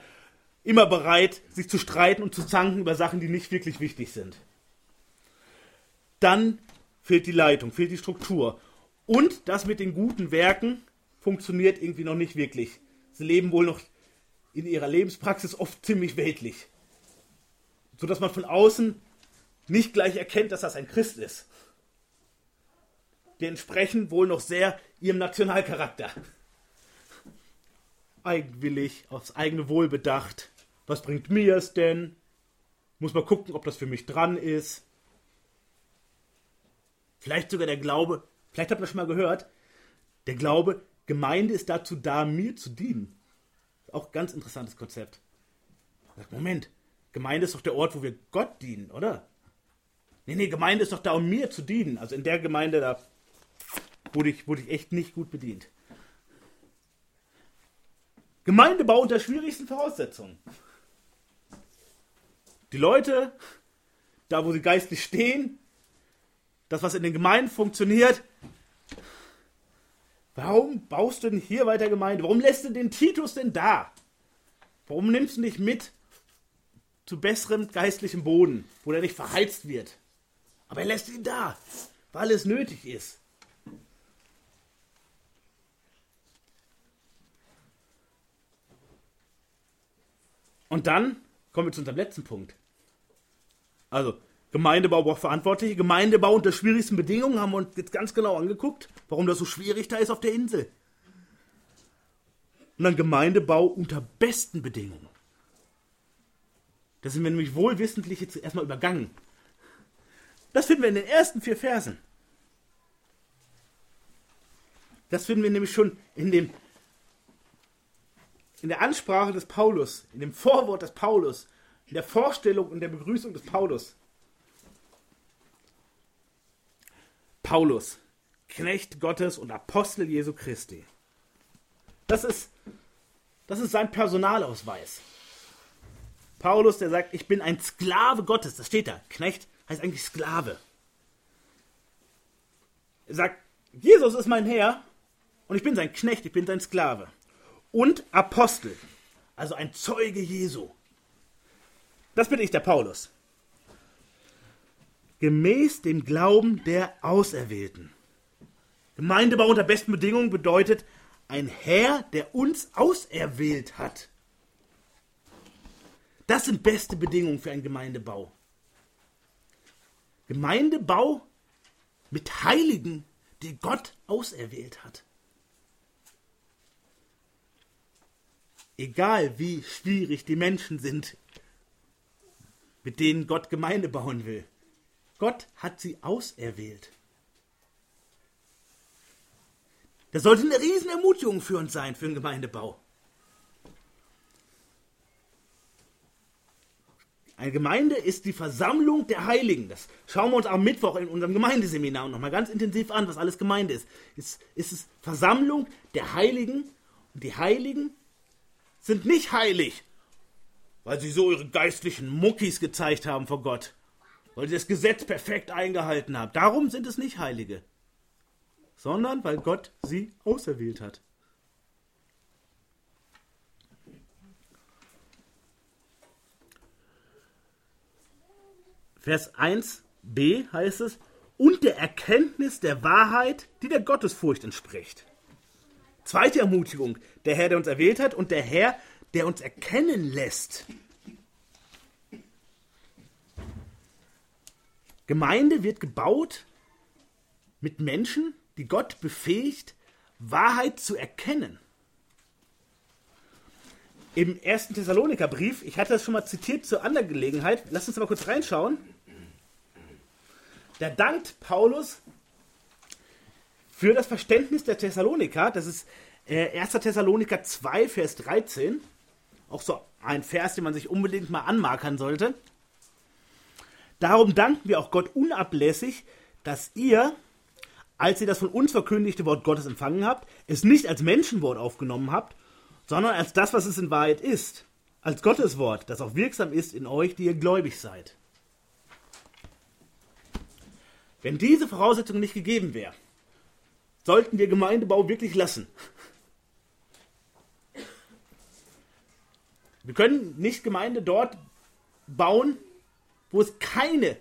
Immer bereit, sich zu streiten und zu zanken über Sachen, die nicht wirklich wichtig sind. Dann fehlt die Leitung, fehlt die Struktur. Und das mit den guten Werken funktioniert irgendwie noch nicht wirklich. Sie leben wohl noch in ihrer Lebenspraxis oft ziemlich weltlich. Sodass man von außen nicht gleich erkennt, dass das ein Christ ist. Die entsprechen wohl noch sehr ihrem Nationalcharakter. Eigenwillig, aufs eigene Wohl bedacht. Was bringt mir es denn? Muss man gucken, ob das für mich dran ist. Vielleicht sogar der Glaube, Vielleicht habt ihr schon mal gehört, der Glaube, Gemeinde ist dazu da, mir zu dienen. Auch ganz interessantes Konzept. Moment, Gemeinde ist doch der Ort, wo wir Gott dienen, oder? Nee, nee, Gemeinde ist doch da, um mir zu dienen. Also in der Gemeinde, da wurde ich, wurde ich echt nicht gut bedient. Gemeindebau unter schwierigsten Voraussetzungen. Die Leute, da wo sie geistlich stehen, das, was in den Gemeinden funktioniert. Warum baust du denn hier weiter Gemeinde? Warum lässt du den Titus denn da? Warum nimmst du nicht mit zu besserem geistlichem Boden, wo er nicht verheizt wird? Aber er lässt ihn da, weil es nötig ist. Und dann kommen wir zu unserem letzten Punkt. Also, Gemeindebau braucht Verantwortliche. Gemeindebau unter schwierigsten Bedingungen haben wir uns jetzt ganz genau angeguckt, warum das so schwierig da ist auf der Insel. Und dann Gemeindebau unter besten Bedingungen. Das sind wir nämlich wohlwissentlich jetzt erstmal übergangen. Das finden wir in den ersten vier Versen. Das finden wir nämlich schon in dem in der Ansprache des Paulus, in dem Vorwort des Paulus, in der Vorstellung und der Begrüßung des Paulus. Paulus, Knecht Gottes und Apostel Jesu Christi. Das ist, das ist sein Personalausweis. Paulus, der sagt, ich bin ein Sklave Gottes. Das steht da. Knecht heißt eigentlich Sklave. Er sagt, Jesus ist mein Herr und ich bin sein Knecht, ich bin sein Sklave. Und Apostel, also ein Zeuge Jesu. Das bin ich, der Paulus. Gemäß dem Glauben der Auserwählten. Gemeindebau unter besten Bedingungen bedeutet ein Herr, der uns auserwählt hat. Das sind beste Bedingungen für einen Gemeindebau. Gemeindebau mit Heiligen, die Gott auserwählt hat. Egal wie schwierig die Menschen sind, mit denen Gott Gemeinde bauen will. Gott hat sie auserwählt. Das sollte eine Riesenermutigung für uns sein, für den Gemeindebau. Eine Gemeinde ist die Versammlung der Heiligen. Das schauen wir uns am Mittwoch in unserem Gemeindeseminar nochmal ganz intensiv an, was alles Gemeinde ist. Es ist Versammlung der Heiligen. Und die Heiligen sind nicht heilig, weil sie so ihre geistlichen Muckis gezeigt haben vor Gott, weil sie das Gesetz perfekt eingehalten haben. Darum sind es nicht Heilige sondern weil Gott sie auserwählt hat. Vers 1b heißt es, und der Erkenntnis der Wahrheit, die der Gottesfurcht entspricht. Zweite Ermutigung, der Herr, der uns erwählt hat und der Herr, der uns erkennen lässt. Gemeinde wird gebaut mit Menschen, die Gott befähigt, Wahrheit zu erkennen. Im ersten Thessalonikerbrief, ich hatte das schon mal zitiert zur anderen Gelegenheit, lass uns mal kurz reinschauen. Da dankt Paulus für das Verständnis der Thessaloniker. Das ist äh, 1. Thessaloniker 2, Vers 13. Auch so ein Vers, den man sich unbedingt mal anmarkern sollte. Darum danken wir auch Gott unablässig, dass ihr als ihr das von uns verkündigte Wort Gottes empfangen habt, es nicht als Menschenwort aufgenommen habt, sondern als das, was es in Wahrheit ist, als Gottes Wort, das auch wirksam ist in euch, die ihr gläubig seid. Wenn diese Voraussetzung nicht gegeben wäre, sollten wir Gemeindebau wirklich lassen. Wir können nicht Gemeinde dort bauen, wo es keine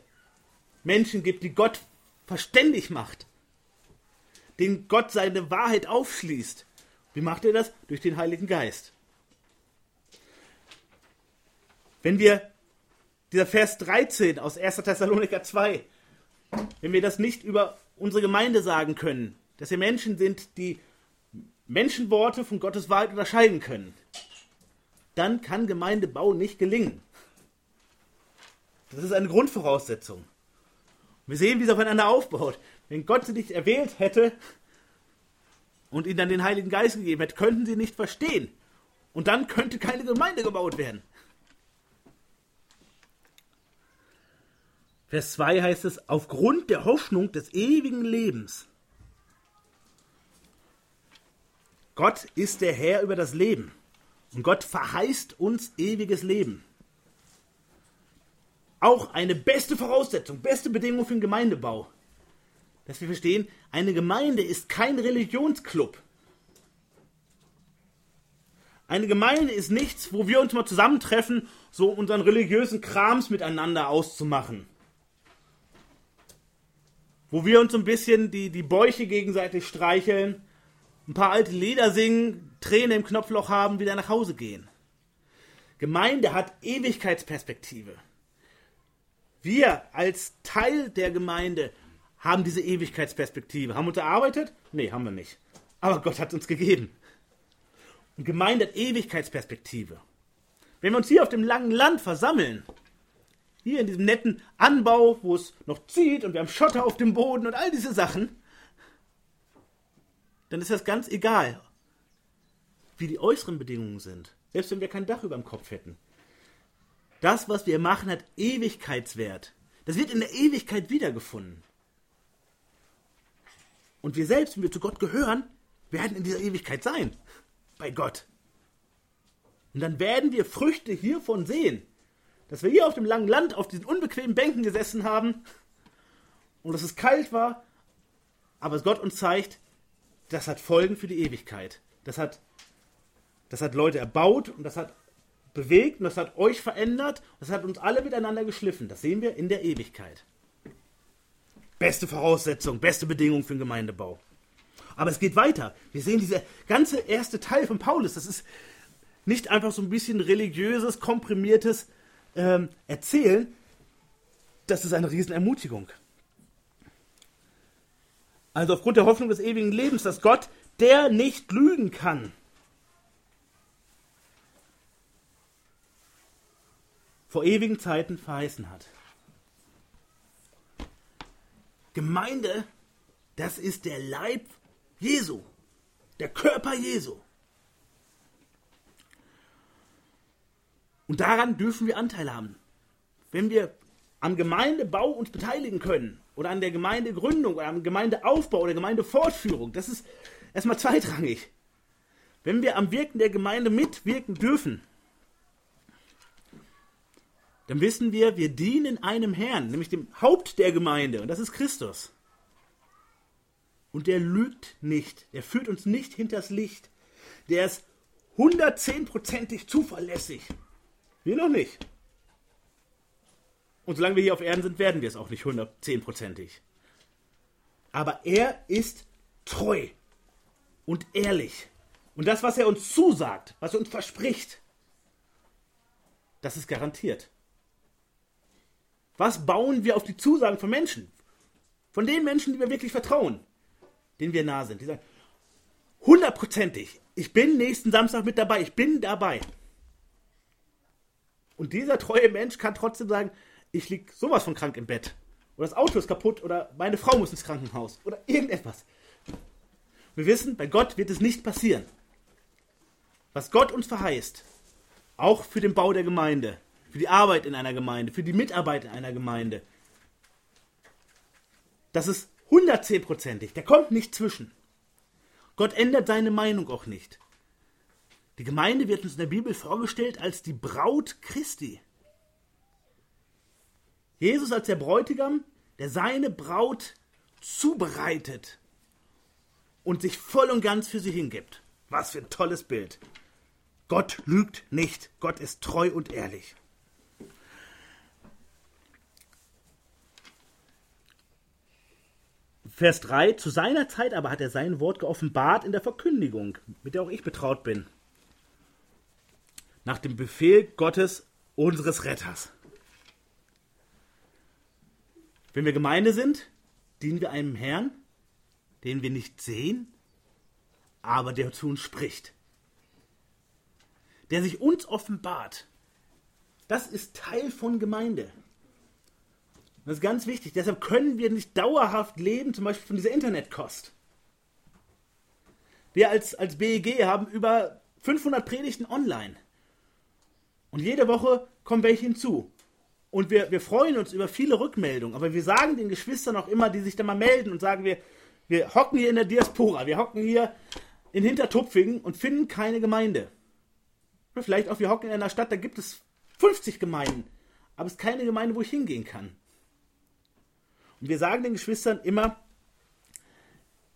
Menschen gibt, die Gott verständig macht den Gott seine Wahrheit aufschließt. Wie macht er das? Durch den Heiligen Geist. Wenn wir dieser Vers 13 aus 1. Thessaloniker 2, wenn wir das nicht über unsere Gemeinde sagen können, dass wir Menschen sind, die Menschenworte von Gottes Wahrheit unterscheiden können, dann kann Gemeindebau nicht gelingen. Das ist eine Grundvoraussetzung. Wir sehen, wie es aufeinander aufbaut. Wenn Gott sie nicht erwählt hätte und ihnen dann den Heiligen Geist gegeben hätte, könnten sie nicht verstehen. Und dann könnte keine Gemeinde gebaut werden. Vers 2 heißt es, aufgrund der Hoffnung des ewigen Lebens. Gott ist der Herr über das Leben. Und Gott verheißt uns ewiges Leben. Auch eine beste Voraussetzung, beste Bedingung für den Gemeindebau dass wir verstehen, eine Gemeinde ist kein Religionsclub. Eine Gemeinde ist nichts, wo wir uns mal zusammentreffen, so unseren religiösen Krams miteinander auszumachen. Wo wir uns ein bisschen die, die Bäuche gegenseitig streicheln, ein paar alte Lieder singen, Tränen im Knopfloch haben, wieder nach Hause gehen. Gemeinde hat Ewigkeitsperspektive. Wir als Teil der Gemeinde haben diese Ewigkeitsperspektive. Haben wir uns erarbeitet? Nee, haben wir nicht. Aber Gott hat uns gegeben. Und Gemeinde hat Ewigkeitsperspektive. Wenn wir uns hier auf dem langen Land versammeln, hier in diesem netten Anbau, wo es noch zieht und wir haben Schotter auf dem Boden und all diese Sachen, dann ist das ganz egal, wie die äußeren Bedingungen sind. Selbst wenn wir kein Dach über dem Kopf hätten. Das, was wir machen, hat Ewigkeitswert. Das wird in der Ewigkeit wiedergefunden. Und wir selbst, wenn wir zu Gott gehören, werden in dieser Ewigkeit sein. Bei Gott. Und dann werden wir Früchte hiervon sehen. Dass wir hier auf dem langen Land auf diesen unbequemen Bänken gesessen haben und dass es kalt war, aber Gott uns zeigt, das hat Folgen für die Ewigkeit. Das hat, das hat Leute erbaut und das hat bewegt und das hat euch verändert. Das hat uns alle miteinander geschliffen. Das sehen wir in der Ewigkeit. beste Voraussetzung, beste Bedingung für den Gemeindebau. Aber es geht weiter. Wir sehen dieser ganze erste Teil von Paulus. Das ist nicht einfach so ein bisschen religiöses, komprimiertes ähm, Erzählen. Das ist eine Riesenermutigung. Also aufgrund der Hoffnung des ewigen Lebens, dass Gott, der nicht lügen kann, vor ewigen Zeiten verheißen hat. Gemeinde, das ist der Leib Jesu, der Körper Jesu. Und daran dürfen wir Anteil haben. Wenn wir am Gemeindebau uns beteiligen können oder an der Gemeindegründung oder am Gemeindeaufbau oder Gemeindefortführung, das ist erstmal zweitrangig. Wenn wir am Wirken der Gemeinde mitwirken dürfen, dann wissen wir, wir dienen einem Herrn, nämlich dem Haupt der Gemeinde, und das ist Christus. Und der lügt nicht, der führt uns nicht hinters Licht, der ist 110%ig zuverlässig. Wir noch nicht. Und solange wir hier auf Erden sind, werden wir es auch nicht 110%ig. Aber er ist treu und ehrlich. Und das, was er uns zusagt, was er uns verspricht, das ist garantiert. Was bauen wir auf die Zusagen von Menschen? Von den Menschen, die wir wirklich vertrauen, denen wir nah sind. Die sagen, hundertprozentig, ich bin nächsten Samstag mit dabei, ich bin dabei. Und dieser treue Mensch kann trotzdem sagen, ich liege sowas von krank im Bett. Oder das Auto ist kaputt oder meine Frau muss ins Krankenhaus oder irgendetwas. Wir wissen, bei Gott wird es nicht passieren. Was Gott uns verheißt, auch für den Bau der Gemeinde, für die Arbeit in einer Gemeinde, für die Mitarbeit in einer Gemeinde. Das ist 110%ig. Der kommt nicht zwischen. Gott ändert seine Meinung auch nicht. Die Gemeinde wird uns in der Bibel vorgestellt als die Braut Christi. Jesus als der Bräutigam, der seine Braut zubereitet und sich voll und ganz für sie hingibt. Was für ein tolles Bild. Gott lügt nicht. Gott ist treu und ehrlich. Vers 3, zu seiner Zeit aber hat er sein Wort geoffenbart in der Verkündigung, mit der auch ich betraut bin. Nach dem Befehl Gottes, unseres Retters. Wenn wir Gemeinde sind, dienen wir einem Herrn, den wir nicht sehen, aber der zu uns spricht. Der sich uns offenbart. Das ist Teil von Gemeinde. Das ist ganz wichtig. Deshalb können wir nicht dauerhaft leben, zum Beispiel von dieser Internetkost. Wir als, als BEG haben über 500 Predigten online. Und jede Woche kommen welche hinzu. Und wir, wir freuen uns über viele Rückmeldungen. Aber wir sagen den Geschwistern auch immer, die sich da mal melden und sagen, wir, wir hocken hier in der Diaspora, wir hocken hier in Hintertupfingen und finden keine Gemeinde. Vielleicht auch, wir hocken in einer Stadt, da gibt es 50 Gemeinden. Aber es ist keine Gemeinde, wo ich hingehen kann. Und wir sagen den Geschwistern immer,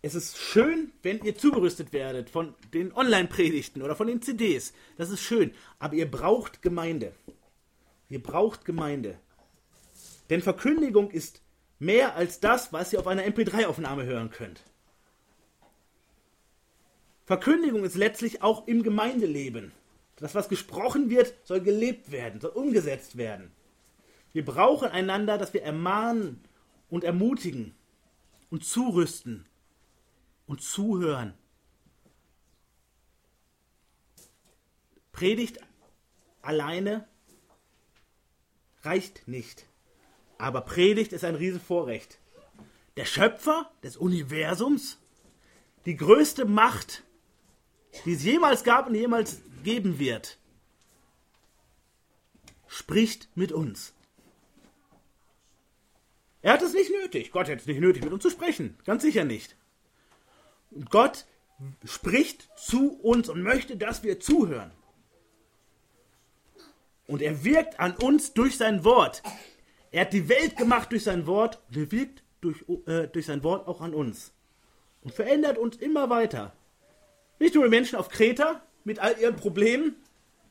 es ist schön, wenn ihr zugerüstet werdet von den Online-Predigten oder von den CDs. Das ist schön. Aber ihr braucht Gemeinde. Ihr braucht Gemeinde. Denn Verkündigung ist mehr als das, was ihr auf einer MP3-Aufnahme hören könnt. Verkündigung ist letztlich auch im Gemeindeleben. Das, was gesprochen wird, soll gelebt werden, soll umgesetzt werden. Wir brauchen einander, dass wir ermahnen und ermutigen und zurüsten und zuhören. Predigt alleine reicht nicht. Aber Predigt ist ein Riesenvorrecht. Der Schöpfer des Universums, die größte Macht, die es jemals gab und jemals geben wird, spricht mit uns. Er hat es nicht nötig. Gott hätte es nicht nötig, mit uns zu sprechen. Ganz sicher nicht. Gott spricht zu uns und möchte, dass wir zuhören. Und er wirkt an uns durch sein Wort. Er hat die Welt gemacht durch sein Wort und er wirkt durch, äh, durch sein Wort auch an uns. Und verändert uns immer weiter. Nicht nur die Menschen auf Kreta mit all ihren Problemen,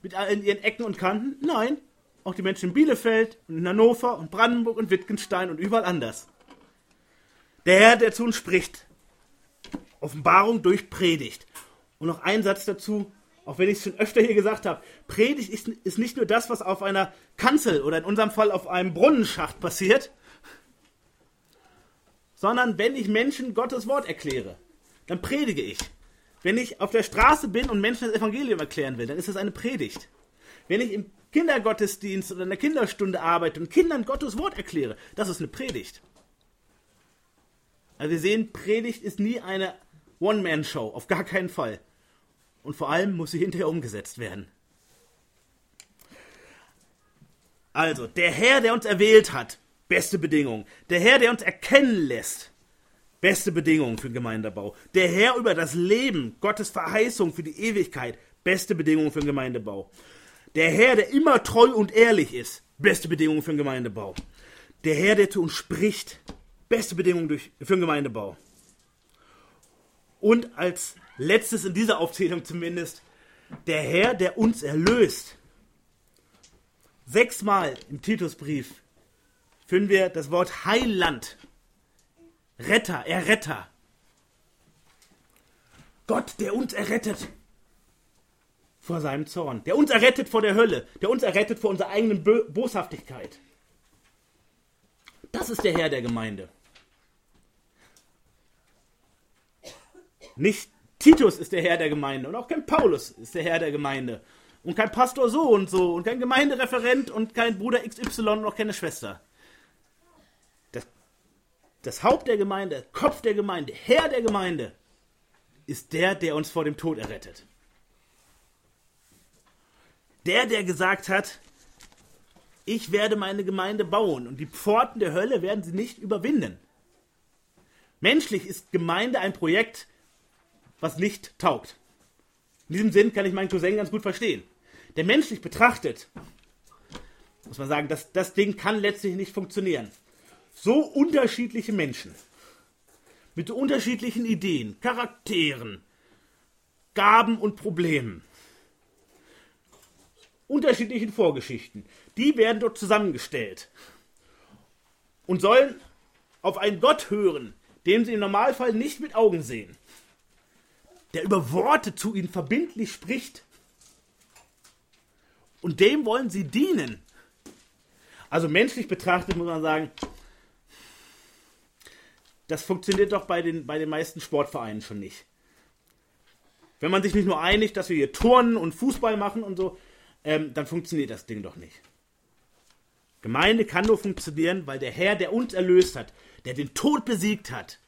mit all ihren Ecken und Kanten. Nein, auch die Menschen in Bielefeld und in Hannover und Brandenburg und Wittgenstein und überall anders. Der Herr, der zu uns spricht. Offenbarung durch Predigt. Und noch ein Satz dazu, auch wenn ich es schon öfter hier gesagt habe. Predigt ist, ist nicht nur das, was auf einer Kanzel oder in unserem Fall auf einem Brunnenschacht passiert, sondern wenn ich Menschen Gottes Wort erkläre, dann predige ich. Wenn ich auf der Straße bin und Menschen das Evangelium erklären will, dann ist das eine Predigt. Wenn ich im Kindergottesdienst oder in der Kinderstunde arbeite und Kindern Gottes Wort erkläre, das ist eine Predigt. Also wir sehen, Predigt ist nie eine One-Man-Show, auf gar keinen Fall. Und vor allem muss sie hinterher umgesetzt werden. Also, der Herr, der uns erwählt hat, beste Bedingung. Der Herr, der uns erkennen lässt, beste Bedingung für den Gemeindebau. Der Herr über das Leben, Gottes Verheißung für die Ewigkeit, beste Bedingung für den Gemeindebau. Der Herr, der immer treu und ehrlich ist, beste Bedingung für den Gemeindebau. Der Herr, der zu uns spricht, beste Bedingung für den Gemeindebau. Und als letztes in dieser Aufzählung zumindest, der Herr, der uns erlöst. Sechsmal im Titusbrief finden wir das Wort Heiland, Retter, Erretter. Gott, der uns errettet vor seinem Zorn, der uns errettet vor der Hölle, der uns errettet vor unserer eigenen Bo Boshaftigkeit. Das ist der Herr der Gemeinde. Nicht Titus ist der Herr der Gemeinde und auch kein Paulus ist der Herr der Gemeinde und kein Pastor so und so und kein Gemeindereferent und kein Bruder XY und auch keine Schwester das Haupt der Gemeinde, Kopf der Gemeinde, Herr der Gemeinde ist der, der uns vor dem Tod errettet. Der, der gesagt hat, ich werde meine Gemeinde bauen und die Pforten der Hölle werden sie nicht überwinden. Menschlich ist Gemeinde ein Projekt, was nicht taugt. In diesem Sinn kann ich meinen Cousin ganz gut verstehen. Der menschlich betrachtet, muss man sagen, das, das Ding kann letztlich nicht funktionieren so unterschiedliche Menschen mit unterschiedlichen Ideen, Charakteren, Gaben und Problemen, unterschiedlichen Vorgeschichten, die werden dort zusammengestellt und sollen auf einen Gott hören, den sie im Normalfall nicht mit Augen sehen, der über Worte zu ihnen verbindlich spricht. Und dem wollen sie dienen. Also menschlich betrachtet muss man sagen, das funktioniert doch bei den, bei den meisten Sportvereinen schon nicht. Wenn man sich nicht nur einigt, dass wir hier Turnen und Fußball machen und so, ähm, dann funktioniert das Ding doch nicht. Gemeinde kann nur funktionieren, weil der Herr, der uns erlöst hat, der den Tod besiegt hat.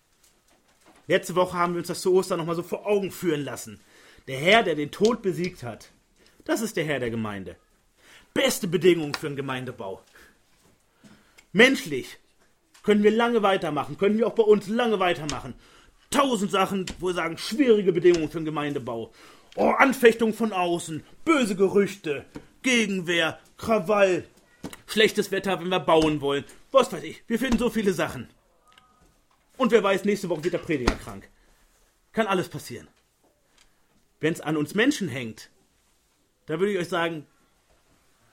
Letzte Woche haben wir uns das zu Ostern nochmal so vor Augen führen lassen. Der Herr, der den Tod besiegt hat, das ist der Herr der Gemeinde. Beste Bedingungen für einen Gemeindebau. Menschlich, können wir lange weitermachen, können wir auch bei uns lange weitermachen. Tausend Sachen, wo wir sagen, schwierige Bedingungen für den Gemeindebau. Oh, Anfechtung von außen, böse Gerüchte, Gegenwehr, Krawall, schlechtes Wetter, wenn wir bauen wollen. Was weiß ich, wir finden so viele Sachen. Und wer weiß, nächste Woche wird der Prediger krank. Kann alles passieren. Wenn es an uns Menschen hängt, da würde ich euch sagen,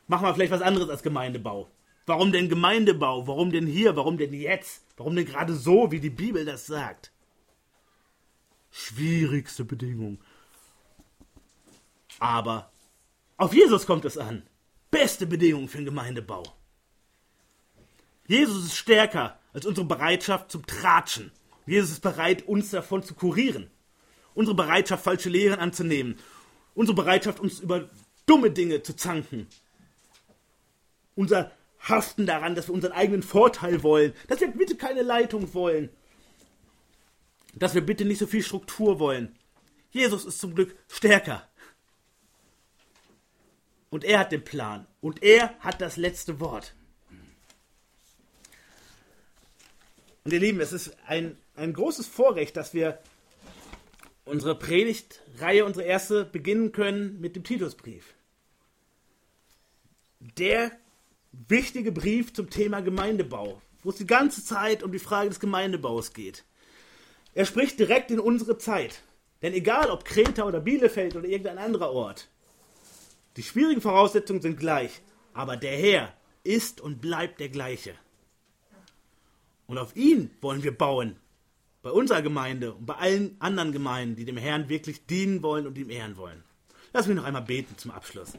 machen wir vielleicht was anderes als Gemeindebau. Warum denn Gemeindebau? Warum denn hier? Warum denn jetzt? Warum denn gerade so, wie die Bibel das sagt? Schwierigste Bedingung. Aber auf Jesus kommt es an. Beste Bedingung für den Gemeindebau. Jesus ist stärker als unsere Bereitschaft zum Tratschen. Jesus ist bereit, uns davon zu kurieren. Unsere Bereitschaft, falsche Lehren anzunehmen. Unsere Bereitschaft, uns über dumme Dinge zu zanken. Unser haften daran, dass wir unseren eigenen Vorteil wollen, dass wir bitte keine Leitung wollen, dass wir bitte nicht so viel Struktur wollen. Jesus ist zum Glück stärker. Und er hat den Plan. Und er hat das letzte Wort. Und ihr Lieben, es ist ein, ein großes Vorrecht, dass wir unsere Predigtreihe, unsere erste, beginnen können mit dem Titusbrief. Der wichtige Brief zum Thema Gemeindebau, wo es die ganze Zeit um die Frage des Gemeindebaus geht. Er spricht direkt in unsere Zeit. Denn egal ob Kreta oder Bielefeld oder irgendein anderer Ort, die schwierigen Voraussetzungen sind gleich, aber der Herr ist und bleibt der gleiche. Und auf ihn wollen wir bauen bei unserer Gemeinde und bei allen anderen Gemeinden, die dem Herrn wirklich dienen wollen und ihm ehren wollen. Lass mich noch einmal beten zum Abschluss.